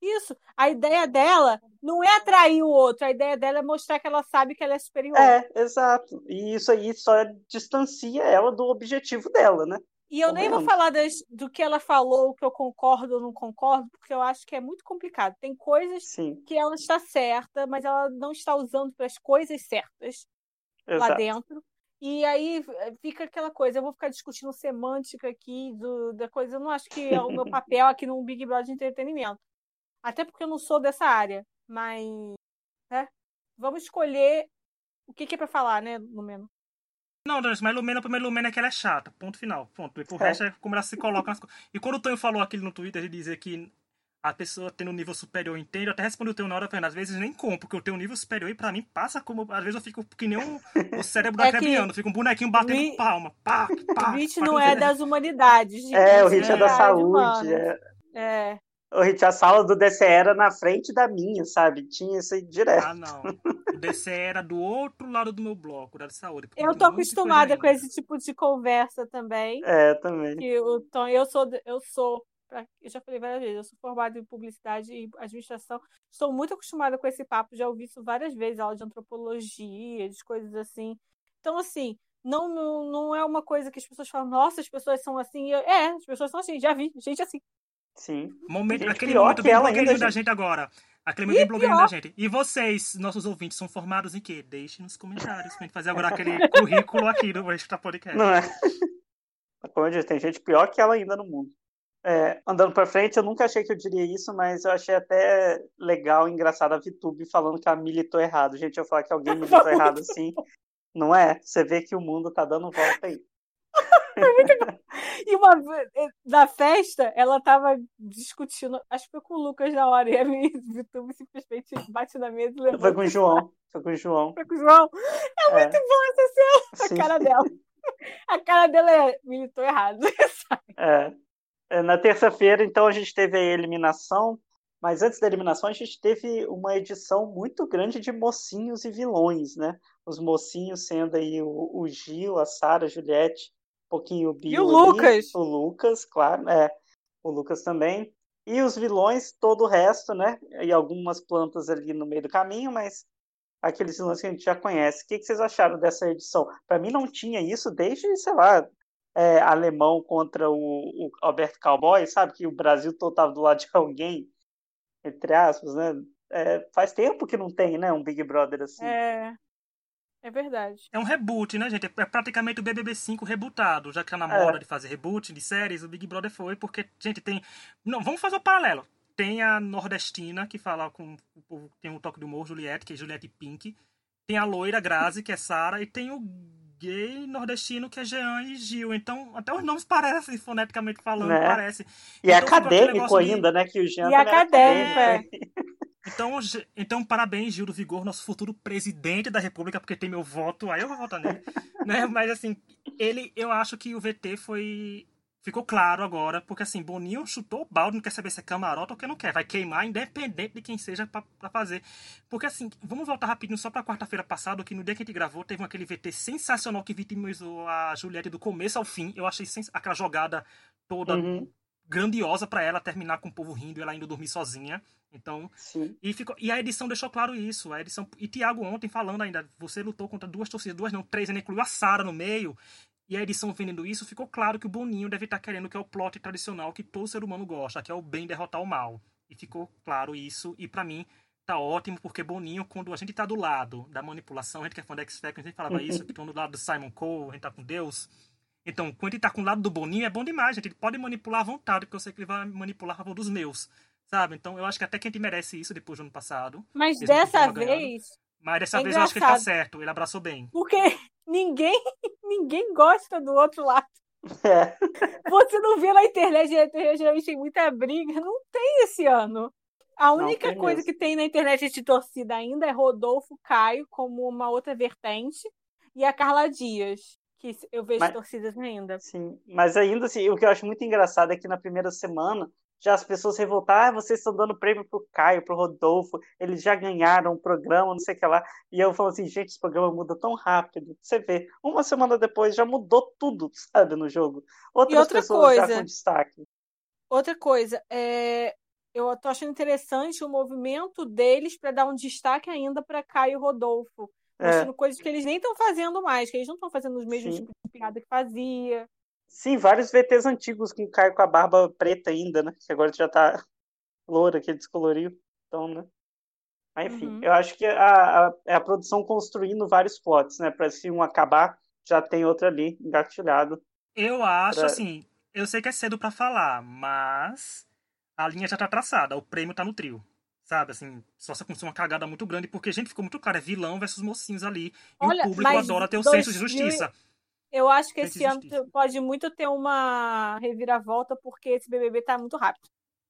Isso. A ideia dela não é atrair o outro, a ideia dela é mostrar que ela sabe que ela é superior.
É, exato. E isso aí só distancia ela do objetivo dela, né?
E eu nem vou falar das, do que ela falou, que eu concordo ou não concordo, porque eu acho que é muito complicado. Tem coisas Sim. que ela está certa, mas ela não está usando para as coisas certas Exato. lá dentro. E aí eh, fica aquela coisa, eu vou ficar discutindo semântica aqui do, da coisa, eu não acho que é o meu papel aqui no Big Brother de entretenimento. Até porque eu não sou dessa área, mas né? vamos escolher o que, que é para falar, né, Lumena?
Não, mas Lumena, primeiro Lumena é que ela é chata, ponto final. Ponto. E por é. resto é como ela se coloca nas coisas. E quando o Tonho falou aquilo no Twitter de dizer que a pessoa tendo um nível superior entende. Eu até respondi o teu na hora, falando, às vezes nem compro, porque eu tenho um nível superior e pra mim passa como. Às vezes eu fico que nem um, o cérebro da é Crebiano, fica um bonequinho batendo Ri... palma. Pá, pá,
o Hit não é das humanidades, gente.
É, o Hit é, é da saúde. É. é. O Hit, a sala do DC era na frente da minha, sabe? Tinha isso aí direto.
Ah, não. O DC era do outro lado do meu bloco, da saúde.
Eu tô acostumada com esse tipo de conversa também.
É, também.
Que o Tom, eu sou, eu sou eu já falei várias vezes, eu sou formada em publicidade e administração, estou muito acostumada com esse papo, já ouvi isso várias vezes, aula de antropologia, de coisas assim. Então, assim, não, não é uma coisa que as pessoas falam, nossa, as pessoas são assim. É, as pessoas são assim, já vi, gente assim.
Sim.
Momento, aquele momento bem blogueirinho da gente agora. Aquele momento bem blogueirinho da gente. E vocês, nossos ouvintes, são formados em quê? Deixem nos comentários pra gente fazer agora aquele currículo aqui do Extra Podcast.
Não é? Como eu disse, tem gente pior que ela ainda no mundo. É, andando para frente, eu nunca achei que eu diria isso, mas eu achei até legal, engraçado a VTube falando que a militou errado. Gente, eu falar que alguém militou errado assim, não é? Você vê que o mundo tá dando volta aí.
e uma na festa, ela tava discutindo, acho que foi com o Lucas na hora, e a minha VTube simplesmente bate na mesa e levanta.
Foi com o João. Foi com o João.
Foi com o João. É, é. muito bom essa cena, a cara dela. A cara dela é militou errado.
é. é. Na terça-feira, então, a gente teve a eliminação, mas antes da eliminação, a gente teve uma edição muito grande de mocinhos e vilões, né? Os mocinhos sendo aí o, o Gil, a Sara, a Juliette, um pouquinho o Bill.
E o Lucas.
o Lucas, claro, é. O Lucas também. E os vilões, todo o resto, né? E algumas plantas ali no meio do caminho, mas aqueles vilões que a gente já conhece. O que, vocês acharam dessa edição? Para mim não tinha isso desde, sei lá, é, alemão contra o, o Alberto Cowboy, sabe? Que o Brasil todo estava do lado de alguém, entre aspas, né? É, faz tempo que não tem, né? Um Big Brother assim.
É. É verdade.
É um reboot, né, gente? É praticamente o BBB5 rebootado. Já que tá na moda é. de fazer reboot de séries, o Big Brother foi, porque, gente, tem. Não, vamos fazer um paralelo. Tem a nordestina, que fala com o tem um toque de humor, Juliette, que é Juliette Pink. Tem a loira, Grazi, que é Sara. E tem o gay nordestino, que é Jean e Gil. Então, até os nomes parecem, foneticamente falando, né? parece.
E é então, acadêmico ainda, de... né? Que o Jean
e é acadêmico, é.
Então, então, parabéns, Gil do Vigor, nosso futuro presidente da República, porque tem meu voto, aí eu vou votar nele. né? Mas assim, ele, eu acho que o VT foi ficou claro agora, porque assim, Boninho chutou o balde, não quer saber se é camarote ou que não quer, vai queimar independente de quem seja para fazer. Porque assim, vamos voltar rapidinho só para quarta-feira passada, que no dia que a gente gravou, teve aquele VT sensacional que vitimizou a Juliette do começo ao fim. Eu achei aquela jogada toda uhum. grandiosa para ela terminar com o povo rindo e ela indo dormir sozinha. Então,
Sim.
e ficou e a edição deixou claro isso. A edição e Tiago ontem falando ainda, você lutou contra duas torcidas, duas não, três, ainda incluiu a Sara no meio e a edição vendendo isso, ficou claro que o Boninho deve estar querendo que é o plot tradicional que todo ser humano gosta, que é o bem derrotar o mal. E ficou claro isso, e para mim tá ótimo, porque Boninho, quando a gente tá do lado da manipulação, a gente que é fã da X-Factor, a gente falava isso, que estão do lado do Simon Cole, a gente tá com Deus. Então, quando ele tá com o lado do Boninho, é bom demais, gente. Ele pode manipular à vontade, porque eu sei que ele vai manipular a favor dos meus. Sabe? Então, eu acho que até que a gente merece isso depois do ano passado.
Mas dessa vez.
Mas dessa é vez eu acho que ele tá certo, ele abraçou bem.
Porque ninguém, ninguém gosta do outro lado.
É.
Você não vê na internet, na internet geralmente tem muita briga. Não tem esse ano. A única coisa que tem na internet de torcida ainda é Rodolfo Caio como uma outra vertente e a Carla Dias, que eu vejo mas, torcidas ainda.
Sim, mas ainda assim, o que eu acho muito engraçado é que na primeira semana já as pessoas revoltaram, ah, vocês estão dando prêmio pro Caio, pro Rodolfo, eles já ganharam o programa, não sei o que lá. E eu falo assim, gente, esse programa muda tão rápido. Você vê, uma semana depois já mudou tudo, sabe, no jogo. Outras outra pessoas coisa, já com destaque.
Outra coisa, é, eu tô achando interessante o movimento deles para dar um destaque ainda para Caio e Rodolfo. Mostrando é. coisas que eles nem estão fazendo mais, que eles não estão fazendo os mesmos tipos de piada que fazia.
Sim, vários VTs antigos com o Caio com a barba preta ainda, né? Que agora já tá loura, que descoloriu. Então, né? Mas, enfim, uhum. eu acho que a, a, é a produção construindo vários plots, né? Pra se um acabar, já tem outro ali engatilhado.
Eu acho, pra... assim, eu sei que é cedo para falar, mas a linha já tá traçada, o prêmio tá no trio. Sabe, assim, só se acontecer uma cagada muito grande, porque, gente, ficou muito claro, é vilão versus mocinhos ali. E Olha, o público adora ter o senso de justiça.
Eu acho que esse ano pode muito ter uma reviravolta, porque esse BBB tá muito rápido.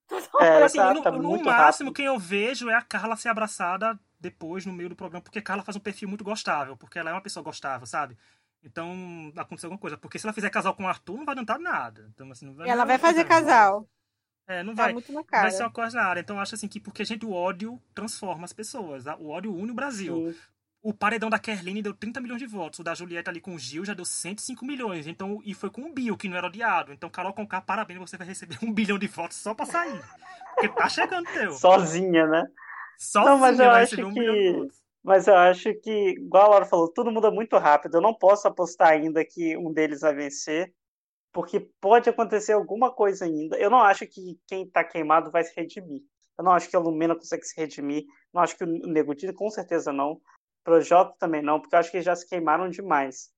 É, assim, no,
tá no máximo, quem eu vejo é a Carla ser abraçada depois, no meio do programa, porque a Carla faz um perfil muito gostável, porque ela é uma pessoa gostável, sabe? Então, aconteceu alguma coisa. Porque se ela fizer casal com o Arthur, não vai adiantar nada. Então, assim, vai,
ela vai fazer casal.
É, não tá vai. Muito na cara. Vai ser uma coisa na área. Então, eu acho assim que, porque, gente, o ódio transforma as pessoas. O ódio une o Brasil. Sim. O paredão da Kerline deu 30 milhões de votos. O da Julieta ali com o Gil já deu 105 milhões. Então, e foi com o Bill, que não era odiado. Então, Carol Conká, parabéns, você vai receber um bilhão de votos só pra sair. Porque tá chegando teu.
Sozinha, né?
Sozinha não, mas eu acho um que...
Mas eu acho que, igual a Laura falou, tudo muda muito rápido. Eu não posso apostar ainda que um deles vai vencer, porque pode acontecer alguma coisa ainda. Eu não acho que quem tá queimado vai se redimir. Eu não acho que a Lumena consegue se redimir. Não acho que o Negutino, com certeza não. Projota também não, porque eu acho que já se queimaram demais.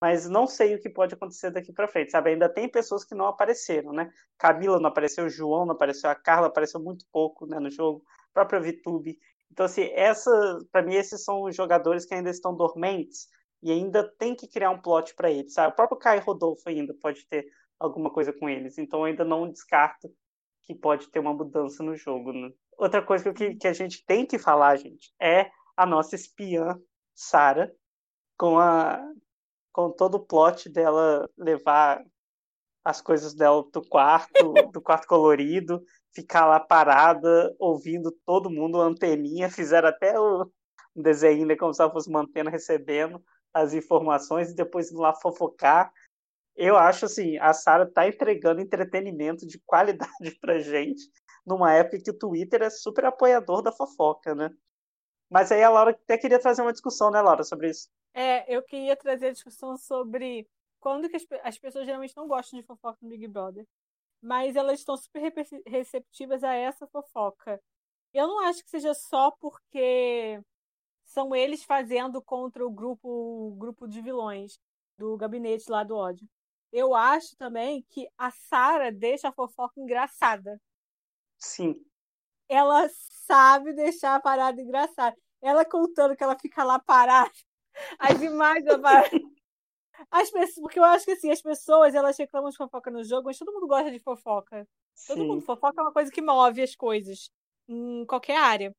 Mas não sei o que pode acontecer daqui para frente, sabe? Ainda tem pessoas que não apareceram, né? Camila não apareceu, João não apareceu, a Carla apareceu muito pouco né, no jogo, a própria Vitube. Então, assim, essa, para mim, esses são os jogadores que ainda estão dormentes e ainda tem que criar um plot para eles, sabe? O próprio Caio Rodolfo ainda pode ter alguma coisa com eles, então ainda não descarto que pode ter uma mudança no jogo. Né? Outra coisa que, que a gente tem que falar, gente, é a nossa espiã Sara com a com todo o plot dela levar as coisas dela do quarto, do quarto colorido, ficar lá parada, ouvindo todo mundo, anteninha, fizeram até o desenho, né, como se ela fosse mantendo, recebendo as informações e depois ir lá fofocar. Eu acho assim, a Sara tá entregando entretenimento de qualidade pra gente, numa época que o Twitter é super apoiador da fofoca, né? Mas aí a Laura até queria trazer uma discussão, né, Laura, sobre isso.
É, eu queria trazer a discussão sobre quando que as, as pessoas geralmente não gostam de fofoca no Big Brother, mas elas estão super receptivas a essa fofoca. Eu não acho que seja só porque são eles fazendo contra o grupo, o grupo de vilões do gabinete lá do ódio. Eu acho também que a Sara deixa a fofoca engraçada.
Sim.
Ela sabe deixar a parada engraçada. Ela contando que ela fica lá parada, as imagens As pessoas, porque eu acho que assim, as pessoas elas reclamam de fofoca no jogo, mas todo mundo gosta de fofoca. Todo Sim. mundo. Fofoca é uma coisa que move as coisas em qualquer área.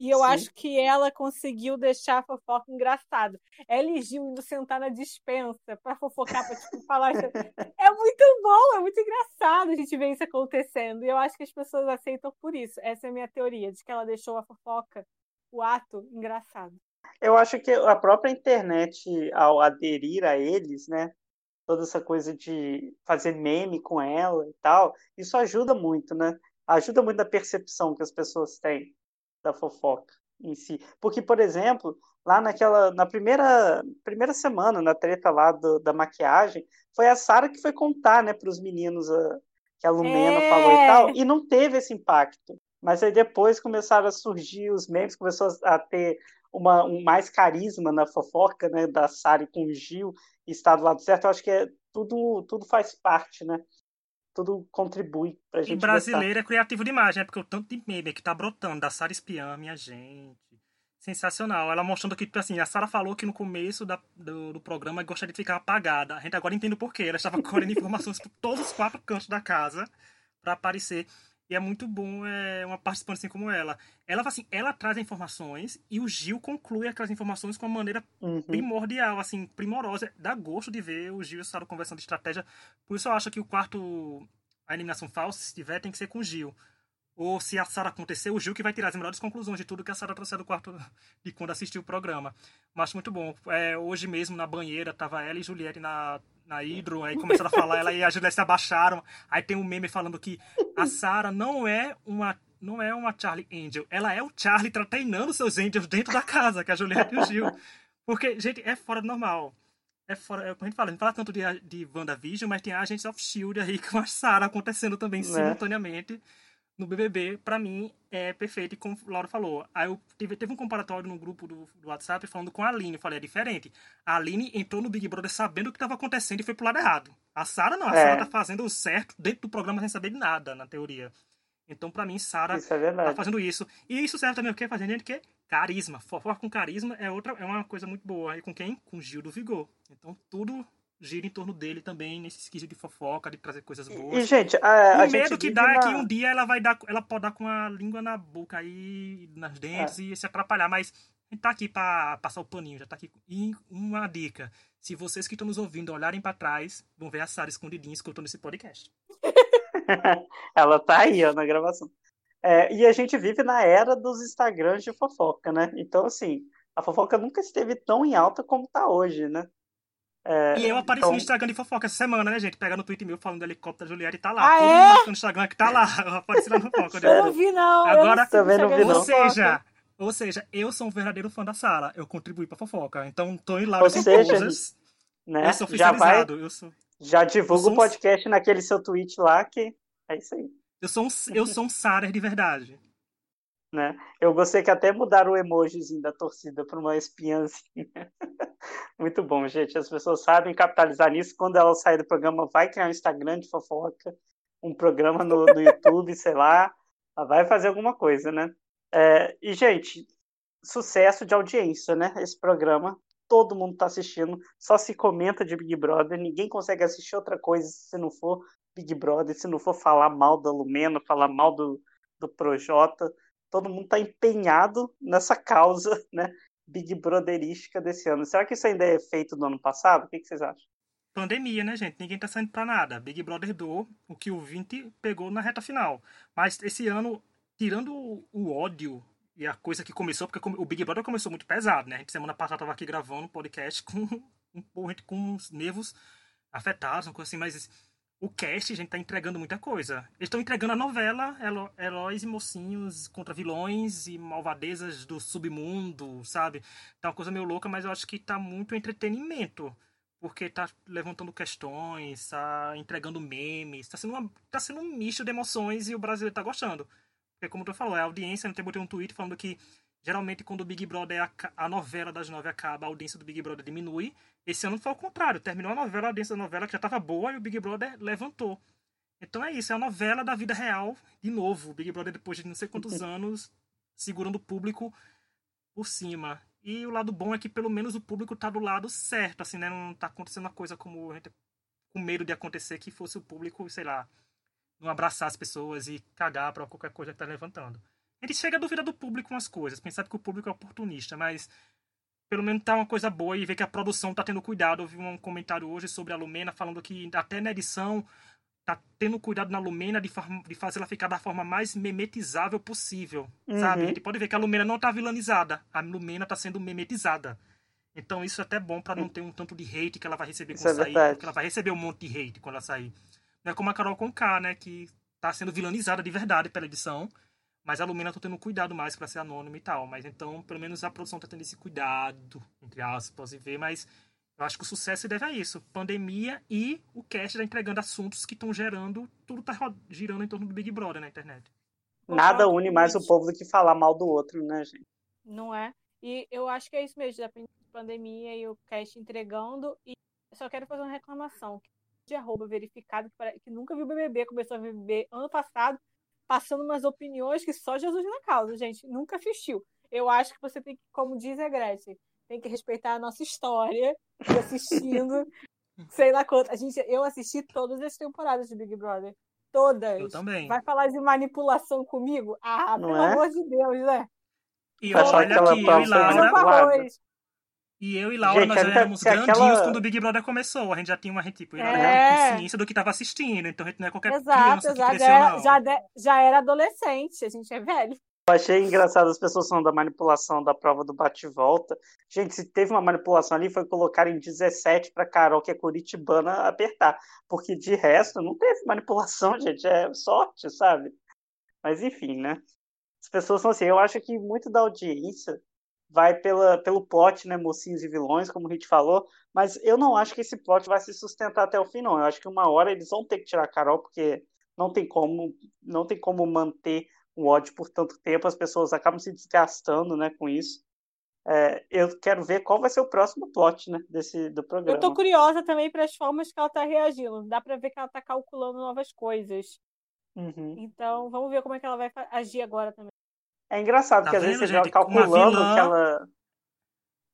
E eu Sim. acho que ela conseguiu deixar a fofoca engraçado. Ela e Gil indo sentar na dispensa para fofocar, pra tipo, falar. é muito bom, é muito engraçado a gente ver isso acontecendo. E eu acho que as pessoas aceitam por isso. Essa é a minha teoria, de que ela deixou a fofoca, o ato, engraçado.
Eu acho que a própria internet, ao aderir a eles, né? Toda essa coisa de fazer meme com ela e tal, isso ajuda muito, né? Ajuda muito na percepção que as pessoas têm da fofoca em si. Porque, por exemplo, lá naquela na primeira primeira semana, na treta lá do, da maquiagem, foi a Sara que foi contar, né, para os meninos a, que a Lumena é... falou e tal, e não teve esse impacto. Mas aí depois começaram a surgir os memes, começou a ter uma, um mais carisma na fofoca, né, da Sari com o Gil e está do lado certo. Eu acho que é tudo tudo faz parte, né? Tudo contribui pra gente.
E brasileiro gostar. é criativo demais, né? Porque o tanto de meme que tá brotando da Sara Espiã, minha gente. Sensacional. Ela mostrando que, tipo assim, a Sara falou que no começo da, do, do, programa gostaria de ficar apagada. A gente agora entende o porquê. Ela estava colhendo informações por todos os quatro cantos da casa para aparecer. E é muito bom é, uma participante assim como ela. Ela assim, ela traz informações e o Gil conclui aquelas informações com uma maneira uhum. primordial, assim, primorosa. Dá gosto de ver o Gil e o Sara conversando de estratégia. Por isso eu acho que o quarto, a eliminação falsa, se tiver, tem que ser com o Gil. Ou se a Sara acontecer, o Gil que vai tirar as melhores conclusões de tudo que a Sara trouxe do quarto de quando assistiu o programa. Mas muito bom. É, hoje mesmo, na banheira, tava ela e Juliette na, na Hydro, aí começaram a falar, ela e a Juliette se abaixaram. Aí tem um meme falando que a Sarah não é uma não é uma Charlie Angel, ela é o Charlie treinando seus Angels dentro da casa, que é a Juliette e o Gil. Porque, gente, é fora do normal. É fora, é a gente fala, a gente fala tanto de, de WandaVision, mas tem a Agents of S.H.I.E.L.D. aí com a Sarah acontecendo também é. simultaneamente no BBB, para mim, é perfeito, e como o Laura falou. Aí eu teve, teve um comparatório no grupo do, do, WhatsApp falando com a Aline. Eu falei, é diferente. A Aline entrou no Big Brother sabendo o que estava acontecendo e foi pro lado errado. A Sara não, a é. Sara tá fazendo o certo dentro do programa sem saber de nada, na teoria. Então, para mim, Sara é tá fazendo isso. E isso serve também o que? Fazendo gente que carisma. Fofoca com carisma é outra é uma coisa muito boa. E com quem? Com Gil do Vigor. Então, tudo gira em torno dele também, nesse esquisito de fofoca, de trazer coisas boas.
E, gente, a,
o
a
medo
que
dá na... é que um dia ela vai dar, ela pode dar com a língua na boca aí, nas dentes é. e se atrapalhar, mas a gente tá aqui para passar o paninho, já tá aqui. E uma dica, se vocês que estão nos ouvindo olharem para trás, vão ver a Sara escondidinha escutando esse podcast.
ela tá aí, ó, na gravação. É, e a gente vive na era dos Instagrams de fofoca, né? Então, assim, a fofoca nunca esteve tão em alta como tá hoje, né?
É, e eu apareci então... no Instagram de fofoca essa semana, né, gente? Pega no Twitter meu falando do helicóptero da Juliette e tá lá.
Ah,
Todo
é?
mundo no Instagram que tá lá. Eu apareci lá no fofoca.
Eu não vi, não.
Agora, eu não, não vi, não.
Ou seja, ou seja, eu sou um verdadeiro fã da Sara. Eu contribuí pra fofoca. Então, tô em lá
ou seja,
coisas.
Né,
eu sou oficializado.
Já,
eu sou,
já divulga o podcast um... naquele seu tweet lá que é isso aí.
Eu sou um, eu sou um Sara de verdade.
Né? Eu gostei que até mudaram o emojizinho da torcida para uma espiãzinha. Muito bom, gente. As pessoas sabem capitalizar nisso. Quando ela sair do programa, vai criar um Instagram de fofoca, um programa no, no YouTube, sei lá. Ela vai fazer alguma coisa, né? É, e, gente, sucesso de audiência, né? Esse programa. Todo mundo está assistindo, só se comenta de Big Brother, ninguém consegue assistir outra coisa se não for Big Brother, se não for falar mal da Lumena, falar mal do, do Projota todo mundo está empenhado nessa causa, né? Big Brotherística desse ano. Será que isso ainda é feito no ano passado? O que, que vocês acham?
Pandemia, né, gente? Ninguém tá saindo pra nada. Big Brother doou o que o 20 pegou na reta final. Mas esse ano, tirando o ódio e a coisa que começou, porque o Big Brother começou muito pesado, né? A gente semana passada tava aqui gravando um podcast com um com os nervos afetados, uma coisa assim, mas o cast, a gente tá entregando muita coisa. Eles estão entregando a novela, heróis e mocinhos contra vilões e malvadezas do submundo, sabe? Tá uma coisa meio louca, mas eu acho que tá muito entretenimento. Porque tá levantando questões, tá entregando memes, tá sendo, uma, tá sendo um misto de emoções e o brasileiro tá gostando. Porque como tu falou, a audiência, eu botei um tweet falando que geralmente quando o Big Brother, a, a novela das nove acaba, a audiência do Big Brother diminui. Esse ano foi ao contrário, terminou a novela, a audiência da novela que já estava boa e o Big Brother levantou. Então é isso, é a novela da vida real, de novo. O Big Brother, depois de não sei quantos anos, segurando o público por cima. E o lado bom é que pelo menos o público tá do lado certo, assim, né? Não tá acontecendo uma coisa como a gente com medo de acontecer que fosse o público, sei lá, não abraçar as pessoas e cagar para qualquer coisa que tá levantando. A gente chega a duvidar do público umas coisas, pensar que o público é oportunista, mas pelo menos tá uma coisa boa e ver que a produção tá tendo cuidado. Eu vi um comentário hoje sobre a Lumena falando que até na edição tá tendo cuidado na Lumena de, de fazer ela ficar da forma mais memetizável possível, uhum. sabe? A gente pode ver que a Lumena não tá vilanizada, a Lumena tá sendo memetizada. Então isso é até bom para não ter um tanto de hate que ela vai receber quando é sair, verdade. porque ela vai receber um monte de hate quando ela sair. Não é como a Carol Conká, né, que tá sendo vilanizada de verdade pela edição, mas a Lumena tá tendo cuidado mais para ser anônima e tal. Mas então, pelo menos a produção tá tendo esse cuidado, entre aspas, e ver, mas eu acho que o sucesso se deve a isso. Pandemia e o cast tá entregando assuntos que estão gerando. Tudo tá girando em torno do Big Brother na internet.
Nada une mais o povo do que falar mal do outro, né, gente?
Não é? E eu acho que é isso mesmo, da pandemia e o cast entregando. E só quero fazer uma reclamação. De arroba verificado, que nunca viu o BBB, começou a beber ano passado, passando umas opiniões que só Jesus na causa, gente. Nunca assistiu. Eu acho que você tem que, como diz a Gretchen, tem que respeitar a nossa história e assistindo, sei lá quanto. A gente, eu assisti todas as temporadas de Big Brother. Todas.
Eu também.
Vai falar de manipulação comigo? Ah, Não pelo é? amor de Deus, né?
E olha que eu e Laura... E eu e Laura, gente, nós já éramos grandinhos aquela... quando o Big Brother começou. A gente já tinha uma tipo, é. consciência do que estava assistindo. Então a gente não é qualquer exato, criança que cresceu,
já,
não.
Já, de, já era adolescente, a gente é velho.
Eu achei engraçado as pessoas falando da manipulação da prova do bate-volta. Gente, se teve uma manipulação ali, foi colocar em 17 para Carol, que é curitibana, apertar. Porque de resto, não teve manipulação, gente. É sorte, sabe? Mas enfim, né? As pessoas são assim. Eu acho que muito da audiência vai pela, pelo plot, né? Mocinhos e vilões, como a gente falou. Mas eu não acho que esse plot vai se sustentar até o fim, não. Eu acho que uma hora eles vão ter que tirar a Carol, porque não tem como, não tem como manter o ódio por tanto tempo, as pessoas acabam se desgastando né, com isso. É, eu quero ver qual vai ser o próximo plot né, desse, do programa.
Eu tô curiosa também para as formas que ela tá reagindo. Dá para ver que ela tá calculando novas coisas.
Uhum.
Então, vamos ver como é que ela vai agir agora também.
É engraçado tá que às vezes você vai calculando vilã, que ela.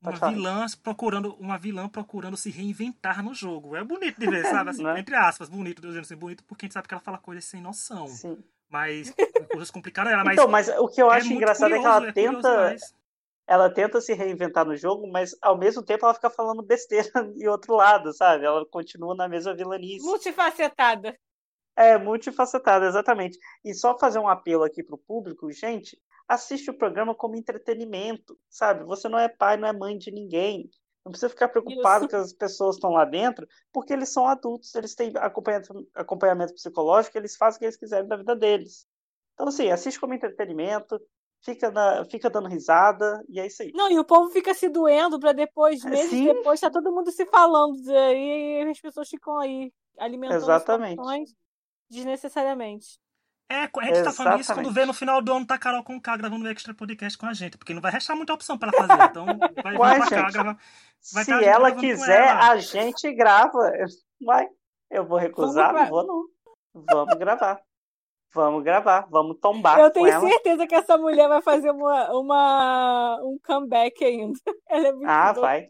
Pode uma falar. vilã procurando uma vilã procurando se reinventar no jogo. É bonito de ver, sabe? Assim, né? Entre aspas, bonito, dizendo assim, bonito, porque a gente sabe que ela fala coisas sem noção.
Sim.
Mas coisas complicadas ela, mas.
Então, mas o que eu é acho é engraçado curioso, é que ela é tenta. Ela tenta se reinventar no jogo, mas ao mesmo tempo ela fica falando besteira em outro lado, sabe? Ela continua na mesma vilanice.
Multifacetada.
É, multifacetada, exatamente. E só fazer um apelo aqui pro público, gente, assiste o programa como entretenimento, sabe? Você não é pai, não é mãe de ninguém. Não precisa ficar preocupado Isso. que as pessoas estão lá dentro, porque eles são adultos, eles têm acompanhamento, acompanhamento psicológico, eles fazem o que eles quiserem da vida deles. Então, assim, assiste como entretenimento, fica, na, fica dando risada, e é isso aí.
Não, e o povo fica se doendo para depois, é, meses Sim. depois, tá todo mundo se falando, e as pessoas ficam aí alimentando
Exatamente.
desnecessariamente.
É, a gente Exatamente. tá falando isso quando vê no final do ano tá Carol com K gravando o extra podcast com a gente, porque não vai restar muita opção para ela fazer. Então, vai
Uai, vir pra cá, grava, vai Se ela quiser, ela. a gente grava. Vai. Eu vou recusar? Não vou, não. Vamos gravar. Vamos gravar, vamos tombar.
Eu tenho certeza que essa mulher vai fazer uma, uma, um comeback ainda. Ela é muito
Ah, vai.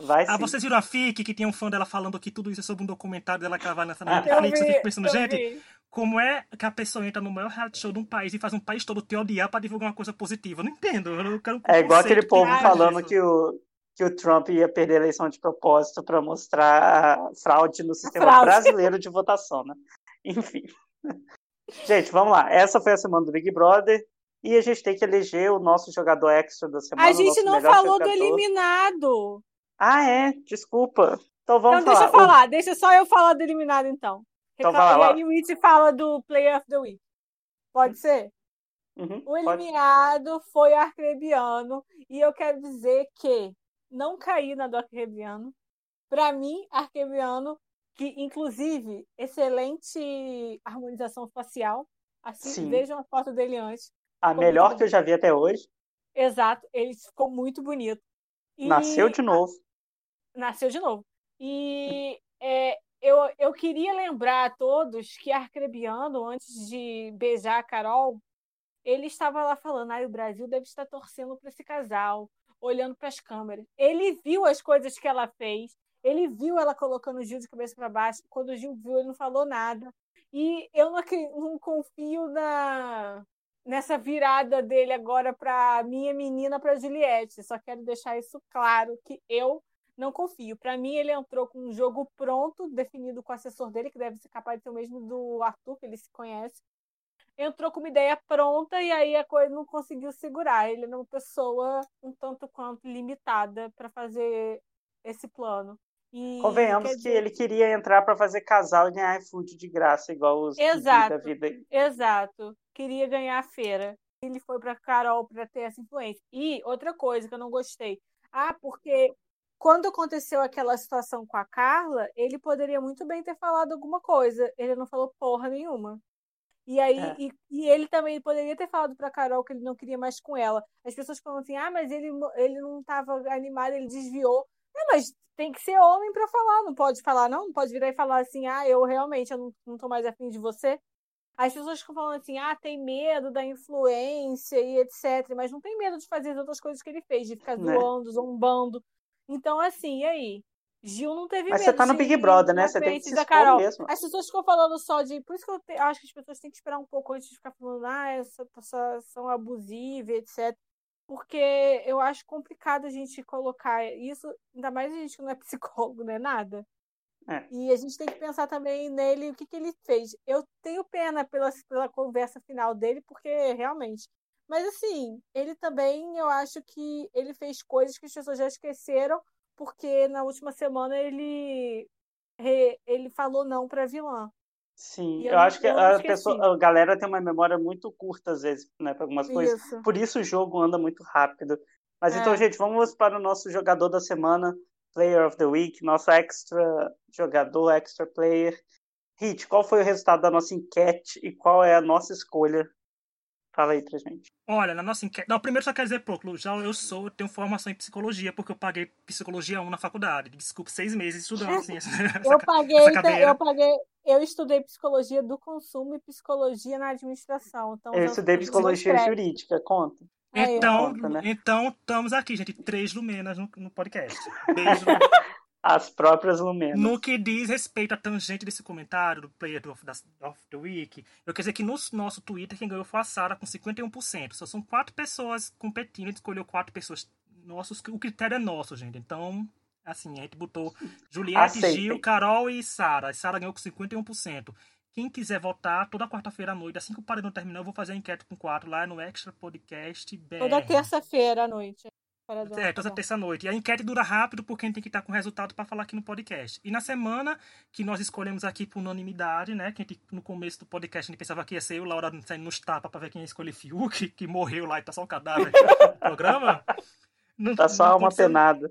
Vai
Ah,
sim.
vocês viram a FIC, que tem um fã dela falando que tudo isso é sobre um documentário dela que ela vai lançar na
Ah,
Eu
Netflix. Eu
vi,
fico pensando,
eu
gente,
vi.
Como é que a pessoa entra no maior reality show de um país e faz um país todo te odiar pra divulgar uma coisa positiva? Eu não entendo. Eu não quero
É igual aquele povo falando que o, que o Trump ia perder a eleição de propósito para mostrar a fraude no sistema
fraude.
brasileiro de votação, né? Enfim. Gente, vamos lá. Essa foi a semana do Big Brother. E a gente tem que eleger o nosso jogador extra da semana.
A
o
gente não falou do
jogador.
eliminado.
Ah, é? Desculpa. Então vamos
então deixa eu
falar.
falar, deixa só eu falar do eliminado então.
Então vai lá.
E aí o It fala do Player of the Week. Pode ser?
Uhum,
O
pode.
eliminado foi o Arcrebiano e eu quero dizer que não caí na do Arcrebiano. Para mim, Arcrebiano, que inclusive excelente harmonização facial. Assim,
Sim.
vejam a foto dele antes.
A
Ficou
melhor que eu já vi até hoje.
Exato, ele ficou muito bonito. E
Nasceu de novo.
nasceu de novo. E é, eu, eu queria lembrar a todos que Arcrebiano, antes de beijar a Carol, ele estava lá falando: ah, o Brasil deve estar torcendo para esse casal, olhando para as câmeras. Ele viu as coisas que ela fez, ele viu ela colocando o Gil de cabeça para baixo. Quando o Gil viu, ele não falou nada. E eu não, não confio na nessa virada dele agora para minha menina para Juliette. Só quero deixar isso claro que eu não confio. Para mim, ele entrou com um jogo pronto, definido com o assessor dele, que deve ser capaz de ser o mesmo do Arthur, que ele se conhece. Entrou com uma ideia pronta e aí a coisa não conseguiu segurar. Ele é uma pessoa um tanto quanto limitada para fazer esse plano. E,
Convenhamos
quer
que
dizer,
ele queria entrar para fazer casal e ganhar iFood de graça, igual os
Exato.
da vida. aí.
Exato. Queria ganhar a feira. Ele foi para Carol para ter essa influência. E outra coisa que eu não gostei. Ah, porque quando aconteceu aquela situação com a Carla, ele poderia muito bem ter falado alguma coisa. Ele não falou porra nenhuma. E aí,
É.
e, e ele também poderia ter falado para Carol que ele não queria mais com ela. As pessoas falam assim: ah, mas ele, ele não estava animado, ele desviou. É, mas tem que ser homem para falar, não pode falar, não? Não pode virar e falar assim: ah, eu realmente eu não, não tô mais afim de você. As pessoas ficam falando assim, ah, tem medo da influência e etc. Mas não tem medo de fazer as outras coisas que ele fez, de ficar
Né.
zoando, zombando. Então, assim, e aí? Gil não teve
Mas
medo
você tá no
de
Big Brother, né? Você tem que se
da Carol.
mesmo.
As pessoas ficam falando só de. Por isso que eu te- acho que as pessoas têm que esperar um pouco antes de ficar falando, ah, essa pessoa são abusivas, etc. Porque eu acho complicado a gente colocar isso, ainda mais a gente que não é psicólogo, não é nada.
É.
E a gente tem que pensar também nele, o que, que ele fez. Eu tenho pena pela, pela conversa final dele, porque realmente. Mas assim, ele também, eu acho que ele fez coisas que as pessoas já esqueceram, porque na última semana ele, ele falou não pra vilã.
Sim,
eu
eu acho que a pessoa, a galera tem uma memória muito curta às vezes, né, para algumas coisas.
Isso.
Por isso o jogo anda muito rápido. Mas então,
É.
gente, vamos para o nosso jogador da semana, Player of the Week, nosso extra jogador, extra player. Hit, qual foi o resultado da nossa enquete e qual é a nossa escolha? Fala aí pra gente.
Olha, na nossa enquete. Não, primeiro só quero dizer pouco. Já eu sou, eu tenho formação em psicologia, porque eu paguei psicologia 1 na faculdade. Desculpa, seis meses estudando assim. Essa,
Eu paguei,
cadeira.
eu paguei, eu estudei psicologia do consumo e psicologia na administração. Então,
Eu estudei psicologia jurídica, conta.
Aí,
Então,
conta, né?
então, estamos aqui, gente. Três lumenas no, no podcast. Beijo.
As próprias Lumenas.
No que diz respeito à tangente desse comentário do Player of, of the Week, eu quero dizer que no nosso Twitter quem ganhou foi a Sara com 51%. Só são quatro pessoas competindo, a gente escolheu quatro pessoas. Nossos, o critério é nosso, gente. Então, assim, a gente botou Juliette,
Aceitem.
Gil, Carol e Sara. Sara ganhou com 51%. Quem quiser votar, toda quarta-feira à noite, assim que o paredão terminar, eu vou fazer a enquete com quatro lá no Extra Podcast BR.
Toda terça-feira à noite. Para
É, toda terça-noite. E a enquete dura rápido porque a gente tem que estar com o resultado para falar aqui no podcast. E na semana que nós escolhemos aqui por unanimidade, né? Que a gente, no começo do podcast a gente pensava que ia ser eu, Laura saindo nos tapas pra ver quem ia escolher Fiuk, que morreu lá e tá só o cadáver no programa. Não-
Tá só
não
uma
aconteceu-
penada.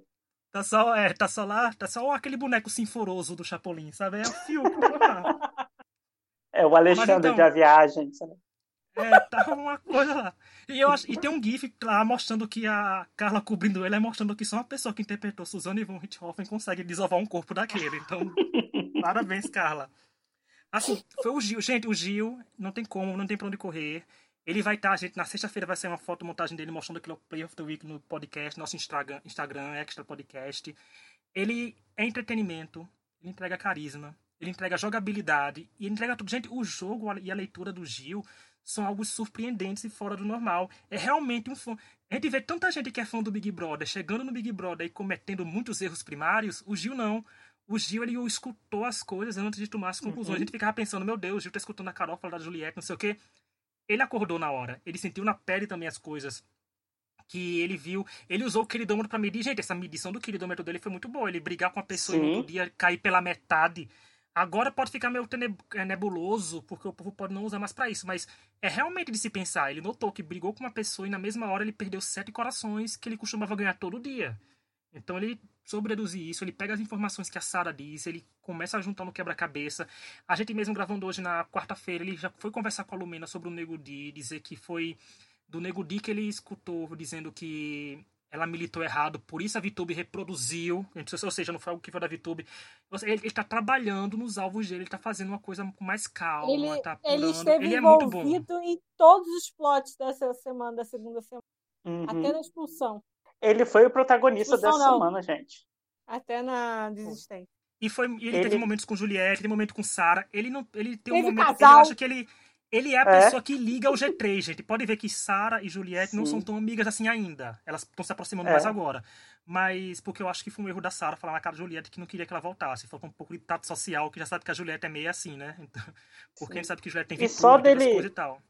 Tá só, é, tá só lá, tá só aquele boneco sinforoso do Chapolin, sabe? É o Fiuk. tá lá.
É o Alexandre
então-
de A Viagem. sabe?
É, tá uma coisa lá. E, eu acho, e tem um GIF lá mostrando que a Carla cobrindo ele, é mostrando que só uma pessoa que interpretou Suzanne von Richthofen consegue desovar um corpo daquele. Então, parabéns, Carla. Assim, foi o Gil. Gente, o Gil não tem como, não tem pra onde correr. Ele vai estar, tá, gente, na sexta-feira vai ser uma foto montagem dele mostrando aquilo Play of the Week no podcast, nosso Instagram, Instagram Extra Podcast. Ele é entretenimento, ele entrega carisma, ele entrega jogabilidade e ele entrega tudo. Gente, o jogo e a leitura do Gil são algo surpreendentes e fora do normal. É realmente um fã. A gente vê tanta gente que é fã do Big Brother chegando no Big Brother e cometendo muitos erros primários. O Gil não. O Gil, ele escutou as coisas antes de tomar as conclusões. Uhum. A gente ficava pensando, meu Deus, o Gil tá escutando a Carol falar da Juliette, não sei o quê ele acordou na hora. Ele sentiu na pele também as coisas que ele viu. Ele usou o queridômetro para medir. Gente, essa medição do queridômetro dele foi muito boa. Ele brigar com a pessoa Sim. e no outro dia cair pela metade. Agora pode ficar meio é, nebuloso, porque o povo pode não usar mais para isso, mas é realmente de se pensar. Ele notou que brigou com uma pessoa e na mesma hora ele perdeu sete corações que ele costumava ganhar todo dia. Então ele soube reduzir isso, ele pega as informações que a Sara diz, ele começa a juntar no quebra-cabeça. A gente mesmo gravando hoje na quarta-feira, ele já foi conversar com a Lumena sobre o Nego Di, dizer que foi do Nego Di que ele escutou dizendo que ela militou errado, por isso a VTube reproduziu, ou seja, não foi algo que foi da VTube. Ele está trabalhando nos alvos dele, ele está fazendo uma coisa com mais calma,
ele,
tá
ele esteve ele é envolvido em todos os plots dessa semana, da segunda semana, uhum. até na expulsão.
Ele foi o protagonista dessa não. semana, gente.
Até na desistência.
E foi, ele, ele, teve momentos com Juliette, teve momento com Sarah. Ele não, ele tem um teve momento, casal. eu acho que ele ele é a é. pessoa que liga o G3, gente. Pode ver que Sarah e Juliette Sim. não são tão amigas assim ainda. Elas estão se aproximando é. mais agora. Mas porque eu acho que foi um erro da Sarah falar na cara de Juliette que não queria que ela voltasse. Faltou um pouco de tato social, que já sabe que a Juliette é meio assim, né? Então, porque Sim. a gente sabe que Juliette tem
virtude, e só dele... e tal.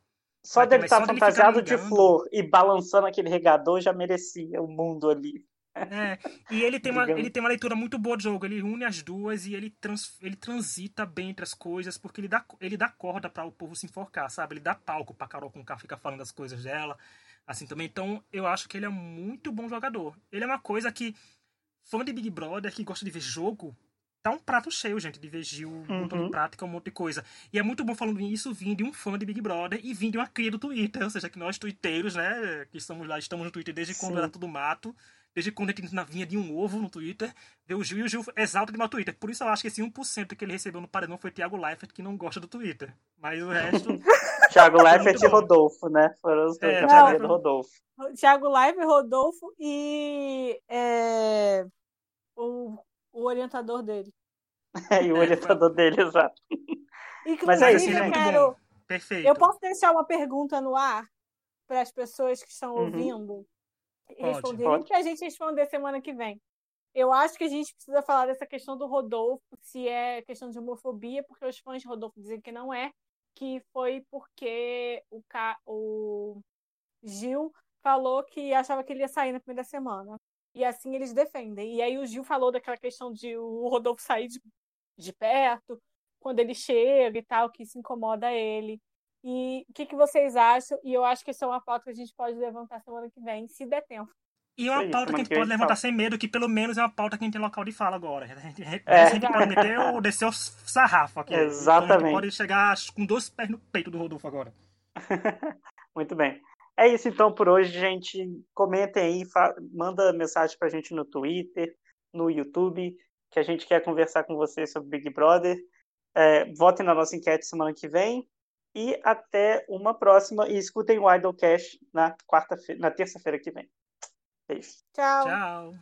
Só dele estar tá fantasiado de flor e balançando aquele regador já merecia o mundo ali.
É, e ele tem, uma, ele tem uma leitura muito boa de jogo, ele une as duas e ele, trans, ele transita bem entre as coisas, porque ele dá, ele dá corda para o povo se enforcar, sabe? Ele dá palco pra Carol com K ficar falando as coisas dela, assim também. Então, eu acho que ele é muito bom jogador. Ele é uma coisa que, fã de Big Brother, que gosta de ver jogo, tá um prato cheio, gente, de ver Gil uhum. botando em prática um monte de coisa. E é muito bom falando isso vir de um fã de Big Brother e vir de uma cria do Twitter, ou seja, que nós twitteiros, né, que estamos lá, estamos no Twitter desde Sim. quando era tudo mato, desde quando a gente vinha de um ovo no Twitter, ver o Gil e o Gil exalta de meu Twitter. Por isso eu acho que esse 1% que ele recebeu no paredão foi Thiago Leifert, que não gosta do Twitter. Mas o resto...
Thiago Leifert e Rodolfo, né? Foram os dois é, Thiago... do Rodolfo.
Thiago Leifert, Rodolfo e é... o, o orientador dele.
É, e o orientador dele, exato.
Mas é isso, né? Quero... Perfeito. Eu posso deixar uma pergunta no ar para as pessoas que estão uhum. ouvindo responderem que a gente responder semana que vem. Eu acho que a gente precisa falar dessa questão do Rodolfo, se é questão de homofobia, porque os fãs de Rodolfo dizem que não é, que foi porque o, Ca... o Gil falou que achava que ele ia sair na primeira semana. E assim eles defendem. E aí o Gil falou daquela questão de o Rodolfo sair de, de perto, quando ele chega e tal, que se incomoda ele. E o que, que vocês acham? E eu acho que essa é uma pauta que a gente pode levantar semana que vem, se der tempo.
E é uma pauta que a gente pode levantar sem medo, que pelo menos é uma pauta que a gente tem local de fala agora. A gente, é. a gente pode meter ou descer o sarrafo aqui.
Exatamente. Então a
gente pode chegar com dois pés no peito do Rodolfo agora.
Muito bem. É isso então por hoje, gente. Comentem aí, manda mensagem pra gente no Twitter, no YouTube, que a gente quer conversar com vocês sobre Big Brother. É, votem na nossa enquete semana que vem. E até uma próxima. E escutem o Idolcast na quarta na terça-feira que vem. Beijo.
Tchau.
Tchau.